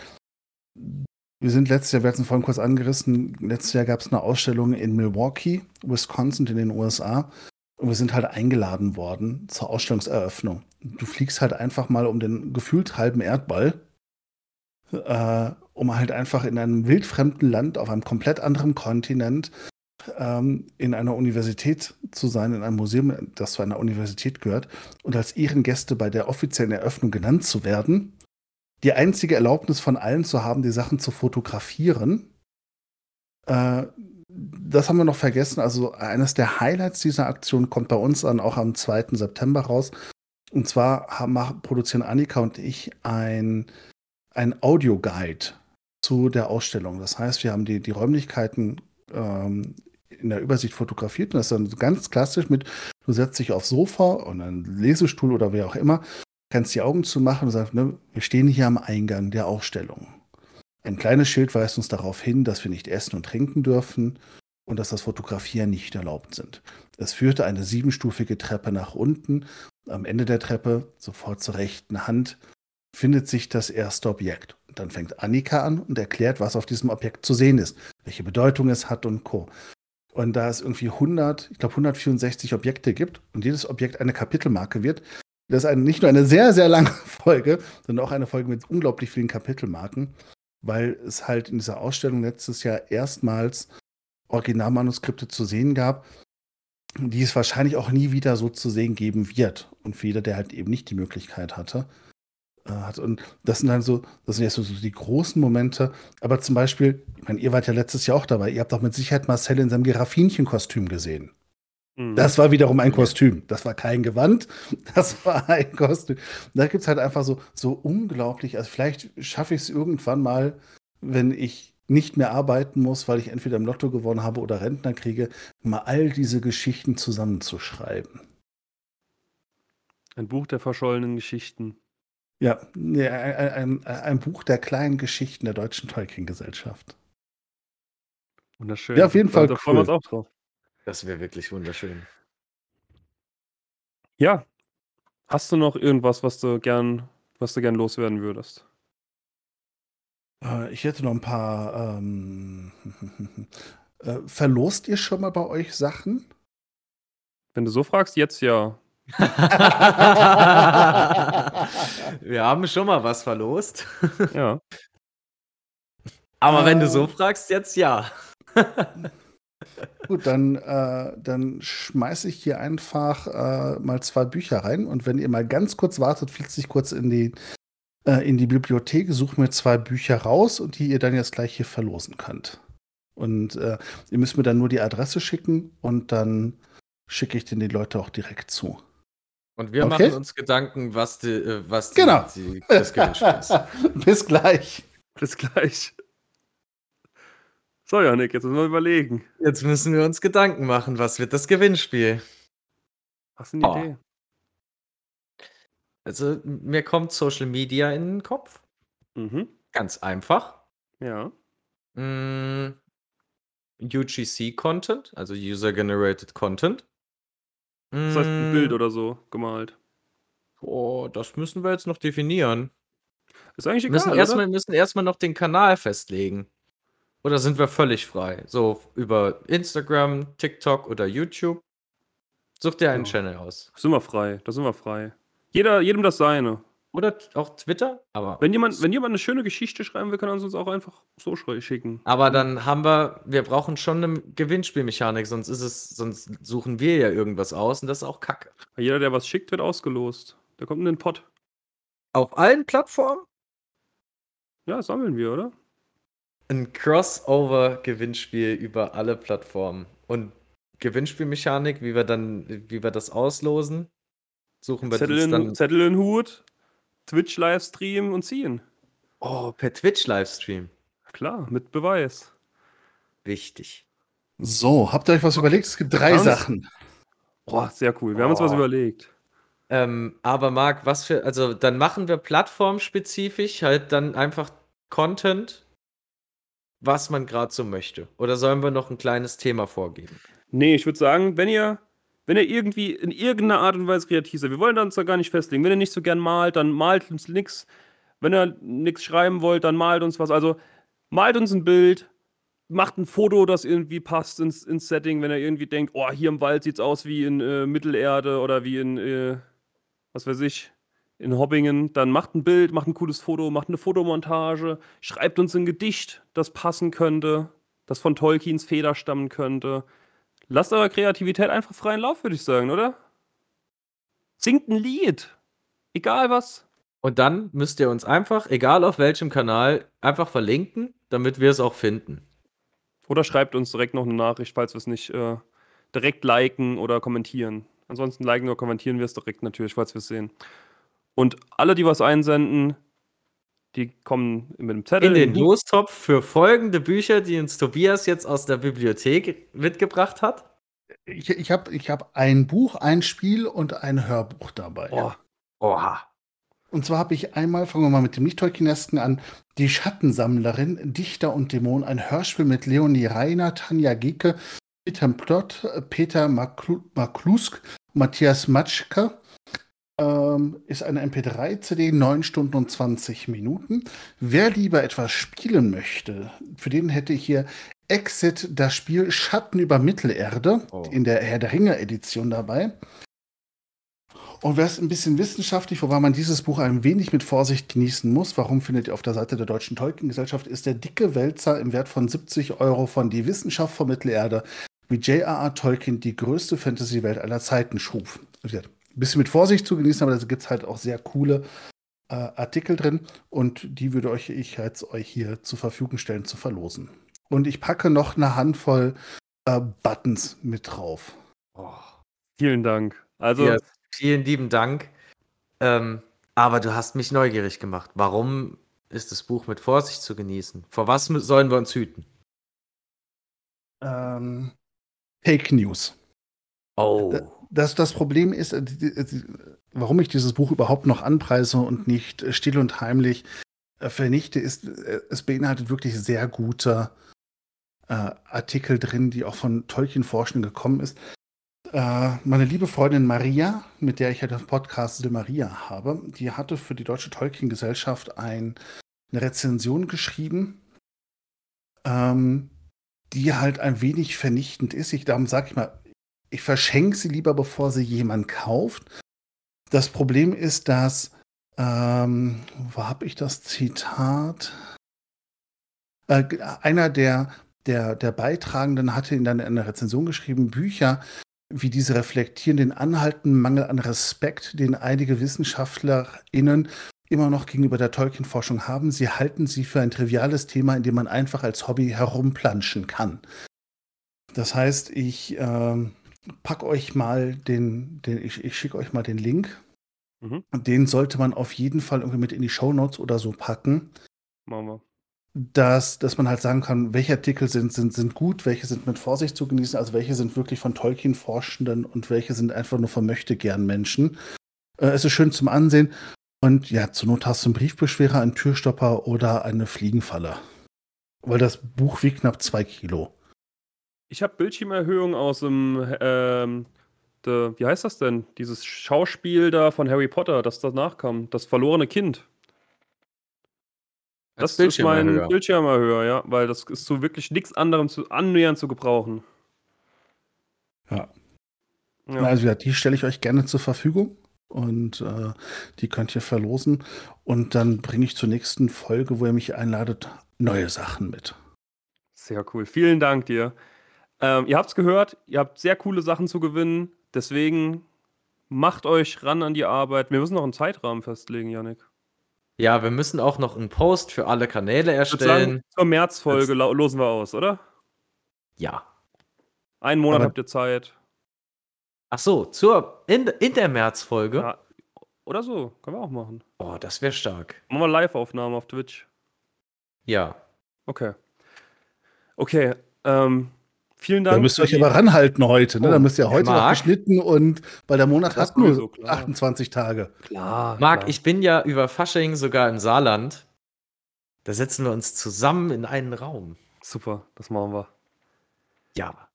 S1: wir sind letztes Jahr, wir hatten es vorhin kurz angerissen, letztes Jahr gab es eine Ausstellung in Milwaukee, Wisconsin in den USA. Und wir sind halt eingeladen worden zur Ausstellungseröffnung. Du fliegst halt einfach mal um den gefühlt halben Erdball, äh, um halt einfach in einem wildfremden Land auf einem komplett anderen Kontinent ähm, in einer Universität zu sein, in einem Museum, das zu einer Universität gehört, und als Ehrengäste bei der offiziellen Eröffnung genannt zu werden, die einzige Erlaubnis von allen zu haben, die Sachen zu fotografieren. Äh, das haben wir noch vergessen. Also eines der Highlights dieser Aktion kommt bei uns dann auch am 2. September raus. Und zwar haben, produzieren Annika und ich ein, ein Audioguide zu der Ausstellung. Das heißt, wir haben die, die Räumlichkeiten ähm, in der Übersicht fotografiert. Und das ist dann ganz klassisch mit, du setzt dich aufs Sofa und einen Lesestuhl oder wer auch immer, kannst die Augen zumachen und sagst, ne, wir stehen hier am Eingang der Ausstellung. Ein kleines Schild weist uns darauf hin, dass wir nicht essen und trinken dürfen und dass das Fotografieren nicht erlaubt sind. Es führte eine siebenstufige Treppe nach unten. Am Ende der Treppe, sofort zur rechten Hand, findet sich das erste Objekt. Und dann fängt Annika an und erklärt, was auf diesem Objekt zu sehen ist, welche Bedeutung es hat und Co. Und da es irgendwie 100, ich glaube 164 Objekte gibt und jedes Objekt eine Kapitelmarke wird, das ist eine, nicht nur eine sehr, sehr lange Folge, sondern auch eine Folge mit unglaublich vielen Kapitelmarken, weil es halt in dieser Ausstellung letztes Jahr erstmals Originalmanuskripte zu sehen gab, die es wahrscheinlich auch nie wieder so zu sehen geben wird. Und für jeder, der halt eben nicht die Möglichkeit hatte, äh, hat. Und das sind dann so, das sind jetzt so, die großen Momente. Aber zum Beispiel, ich meine, ihr wart ja letztes Jahr auch dabei. Ihr habt doch mit Sicherheit Marcel in seinem Giraffinienkostüm gesehen. Mhm. Das war wiederum ein Kostüm. Das war kein Gewand, das war ein Kostüm. Da gibt es halt einfach so, so unglaublich, also vielleicht schaffe ich es irgendwann mal, wenn ich nicht mehr arbeiten muss, weil ich entweder im Lotto gewonnen habe oder Rentner kriege, mal all diese Geschichten zusammenzuschreiben.
S2: Ein Buch der verschollenen Geschichten.
S1: Ja, ein, ein, ein, Buch der kleinen Geschichten der deutschen Tolkien-Gesellschaft.
S2: Wunderschön.
S1: Ja, auf jeden Fall.
S2: Da freuen wir uns auch drauf.
S3: Das wäre wirklich wunderschön.
S2: Ja. Hast du noch irgendwas, was du gern, was du gern loswerden würdest?
S1: Äh, ich hätte noch ein paar. Ähm, äh, verlost ihr schon mal bei euch Sachen?
S2: Wenn du so fragst, jetzt ja.
S3: Wir haben schon mal was verlost.
S2: Ja.
S3: Aber äh, wenn du so fragst, jetzt ja.
S1: Gut, dann, äh, dann schmeiße ich hier einfach äh, mal zwei Bücher rein und wenn ihr mal ganz kurz wartet, flitzt sich kurz in die, äh, in die Bibliothek, sucht mir zwei Bücher raus und die ihr dann jetzt gleich hier verlosen könnt. Und äh, ihr müsst mir dann nur die Adresse schicken und dann schicke ich den die Leute auch direkt zu.
S3: Und wir okay? machen uns Gedanken, was, die, äh, was
S1: die, genau. die, das Gewinnspiel ist. Bis gleich.
S2: Bis gleich. So, Janik, jetzt müssen wir überlegen.
S3: Jetzt müssen wir uns Gedanken machen, was wird das Gewinnspiel?
S2: Hast du eine oh. Idee?
S3: Also, mir kommt Social Media in den Kopf.
S2: Mhm.
S3: Ganz einfach.
S2: Ja.
S3: Mm, UGC-Content, also User-Generated Content.
S2: Das heißt, ein Bild mm. oder so gemalt.
S3: Oh, das müssen wir jetzt noch definieren. Ist eigentlich egal. Müssen erstmal, müssen erstmal noch den Kanal festlegen. Oder sind wir völlig frei? So über Instagram, TikTok oder YouTube? Such dir einen ja. Channel aus.
S2: Sind wir frei, da sind wir frei. Jeder, jedem das seine.
S3: Oder auch Twitter,
S2: aber. Wenn jemand, wenn jemand eine schöne Geschichte schreiben will, kann er uns auch einfach so schicken.
S3: Aber dann haben wir, wir brauchen schon eine Gewinnspielmechanik, sonst ist es, sonst suchen wir ja irgendwas aus und das ist auch Kacke.
S2: Jeder, der was schickt, wird ausgelost. Der kommt in den Pott.
S3: Auf allen Plattformen?
S2: Ja, sammeln wir, oder?
S3: Ein Crossover-Gewinnspiel über alle Plattformen. Und Gewinnspielmechanik, wie wir dann, wie wir das auslosen, suchen wir
S2: Zettel in, dann. Zettel in Hut, Twitch-Livestream und ziehen.
S3: Oh, per Twitch-Livestream.
S2: Klar, mit Beweis.
S3: Wichtig.
S1: So, habt ihr euch was überlegt? Es gibt drei Sachen.
S2: Boah, sehr cool. Wir oh. haben uns was überlegt.
S3: Ähm, aber Marc, was für, also dann machen wir plattformspezifisch halt dann einfach Content, was man gerade so möchte. Oder sollen wir noch ein kleines Thema vorgeben?
S2: Nee, ich würde sagen, wenn ihr, wenn ihr irgendwie in irgendeiner Art und Weise kreativ seid, wir wollen uns da gar nicht festlegen. Wenn ihr nicht so gern malt, dann malt uns nichts. Wenn ihr nichts schreiben wollt, dann malt uns was. Also malt uns ein Bild, macht ein Foto, das irgendwie passt ins, ins Setting, wenn ihr irgendwie denkt, oh, hier im Wald sieht es aus wie in äh, Mittelerde oder wie in äh, was weiß ich, in Hobbingen, dann macht ein Bild, macht ein cooles Foto, macht eine Fotomontage, schreibt uns ein Gedicht, das passen könnte, das von Tolkiens Feder stammen könnte. Lasst eure Kreativität einfach freien Lauf, würde ich sagen, oder? Singt ein Lied. Egal was.
S3: Und dann müsst ihr uns einfach, egal auf welchem Kanal, einfach verlinken, damit wir es auch finden.
S2: Oder schreibt uns direkt noch eine Nachricht, falls wir es nicht äh, direkt liken oder kommentieren. Ansonsten liken oder kommentieren wir es direkt natürlich, falls wir es sehen. Und alle, die was einsenden, die kommen mit dem Zettel.
S3: In den Lostopf für folgende Bücher, die uns Tobias jetzt aus der Bibliothek mitgebracht hat.
S1: Ich, ich habe ich hab ein Buch, ein Spiel und ein Hörbuch dabei.
S3: Oh. Oha.
S1: Und zwar habe ich einmal, fangen wir mal mit dem Nicht-Tolkienesken an, Die Schattensammlerin, Dichter und Dämon, ein Hörspiel mit Leonie Reiner, Tanja Gicke, Peter Plott, Peter Maklusk Matthias Matschka ähm, ist eine MP3-CD, 9 Stunden und 20 Minuten. Wer lieber etwas spielen möchte, für den hätte ich hier Exit, das Spiel Schatten über Mittelerde oh. in der Herr der Ringe-Edition dabei. Und wer es ein bisschen wissenschaftlich, wobei man dieses Buch ein wenig mit Vorsicht genießen muss, warum findet ihr auf der Seite der Deutschen Tolkien-Gesellschaft, ist der dicke Wälzer im Wert von 70 Euro von Die Wissenschaft von Mittelerde wie J.R.R. Tolkien die größte Fantasy-Welt aller Zeiten schuf. Ein bisschen mit Vorsicht zu genießen, aber da gibt es halt auch sehr coole äh, Artikel drin und die würde euch ich jetzt euch hier zur Verfügung stellen zu verlosen. Und ich packe noch eine Handvoll äh, Buttons mit drauf.
S2: Oh, vielen Dank. Also
S3: ja, vielen lieben Dank. Ähm, aber du hast mich neugierig gemacht. Warum ist das Buch mit Vorsicht zu genießen? Vor was sollen wir uns hüten?
S1: Ähm, Fake News.
S3: Oh.
S1: Das, das Problem ist, äh, warum ich dieses Buch überhaupt noch anpreise und nicht still und heimlich äh, vernichte, ist, äh, es beinhaltet wirklich sehr gute äh, Artikel drin, die auch von Tolkien-Forschern gekommen ist. Äh, meine liebe Freundin Maria, mit der ich ja den Podcast De Maria habe, die hatte für die Deutsche Tolkien-Gesellschaft ein, eine Rezension geschrieben. Ähm, die halt ein wenig vernichtend ist. Ich, darum sage ich mal, ich verschenke sie lieber, bevor sie jemand kauft. Das Problem ist, dass, ähm, wo habe ich das Zitat? Äh, einer der, der, der Beitragenden hatte in einer Rezension geschrieben, Bücher wie diese reflektieren den anhaltenden Mangel an Respekt, den einige WissenschaftlerInnen immer noch gegenüber der Tolkien-Forschung haben. Sie halten sie für ein triviales Thema, in dem man einfach als Hobby herumplanschen kann. Das heißt, ich äh, pack euch mal den, den ich, ich schicke euch mal den Link. Mhm. Den sollte man auf jeden Fall irgendwie mit in die Show Notes oder so packen.
S2: Machen wir.
S1: Dass, dass man halt sagen kann, welche Artikel sind, sind, sind gut, welche sind mit Vorsicht zu genießen, also welche sind wirklich von Tolkien-Forschenden und welche sind einfach nur von Möchtegern-Menschen. Äh, es ist schön zum Ansehen. Und ja, zur Not hast du einen Briefbeschwerer, einen Türstopper oder eine Fliegenfalle. Weil das Buch wiegt knapp zwei Kilo.
S2: Ich habe Bildschirmerhöhung aus dem, ähm, de, wie heißt das denn? Dieses Schauspiel da von Harry Potter, das danach kam. Das verlorene Kind. Das ist mein Bildschirm höher, ja, weil das ist so wirklich nichts anderem zu annähernd zu gebrauchen.
S1: Ja. ja. Also ja, die stelle ich euch gerne zur Verfügung und äh, die könnt ihr verlosen. Und dann bringe ich zur nächsten Folge, wo ihr mich einladet, neue Sachen mit.
S2: Sehr cool. Vielen Dank dir. Ähm, ihr habt es gehört, ihr habt sehr coole Sachen zu gewinnen. Deswegen macht euch ran an die Arbeit. Wir müssen noch einen Zeitrahmen festlegen, Janik.
S3: Ja, wir müssen auch noch einen Post für alle Kanäle erstellen. Sagen,
S2: zur Märzfolge losen wir aus, oder?
S3: Ja.
S2: Einen Monat Aber habt ihr Zeit.
S3: Ach so, zur, in, in der Märzfolge? Ja,
S2: oder so, können wir auch machen.
S3: Oh, das wäre stark.
S2: Machen wir Live-Aufnahmen auf Twitch.
S3: Ja.
S2: Okay. Okay, ähm, vielen Dank.
S1: Da müsst ihr euch aber ranhalten heute, ne? Oh, da müsst ihr heute noch geschnitten und weil der Monat hat nur so, 28 Tage.
S3: Klar. Marc, ich bin ja über Fasching sogar im Saarland. Da setzen wir uns zusammen in einen Raum.
S2: Super, das machen wir.
S3: Ja.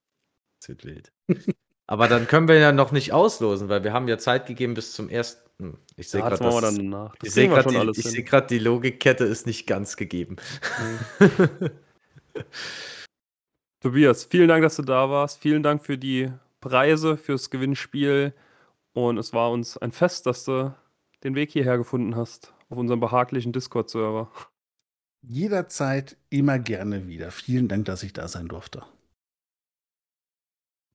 S3: Das wird wild. Aber dann können wir ja noch nicht auslosen, weil wir haben ja Zeit gegeben bis zum ersten. Ich sehe gerade, das,
S2: dann nach.
S3: Das ich sehe gerade, die, ich seh die Logikkette ist nicht ganz gegeben. Mhm.
S2: Tobias, vielen Dank, dass du da warst. Vielen Dank für die Preise, fürs Gewinnspiel. Und es war uns ein Fest, dass du den Weg hierher gefunden hast, auf unserem behaglichen Discord-Server.
S1: Jederzeit immer gerne wieder. Vielen Dank, dass ich da sein durfte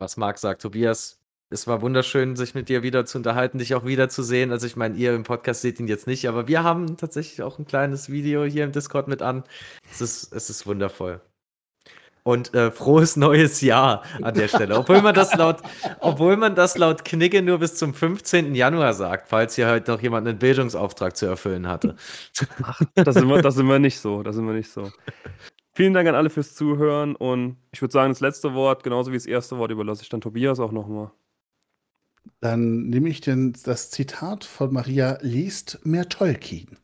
S3: was Marc sagt. Tobias, es war wunderschön, sich mit dir wieder zu unterhalten, dich auch wiederzusehen. Also ich meine, ihr im Podcast seht ihn jetzt nicht, aber wir haben tatsächlich auch ein kleines Video hier im Discord mit an. Es ist, es ist wundervoll. Und äh, frohes neues Jahr an der Stelle. Obwohl man das laut, obwohl man das laut Knigge nur bis zum 15. Januar sagt, falls hier heute noch jemand einen Bildungsauftrag zu erfüllen hatte.
S2: Ach, das sind wir, das sind wir nicht so. Das sind wir nicht so. Vielen Dank an alle fürs Zuhören und ich würde sagen, das letzte Wort, genauso wie das erste Wort, überlasse ich dann Tobias auch nochmal.
S1: Dann nehme ich den, das Zitat von Maria: Liest mehr Tolkien.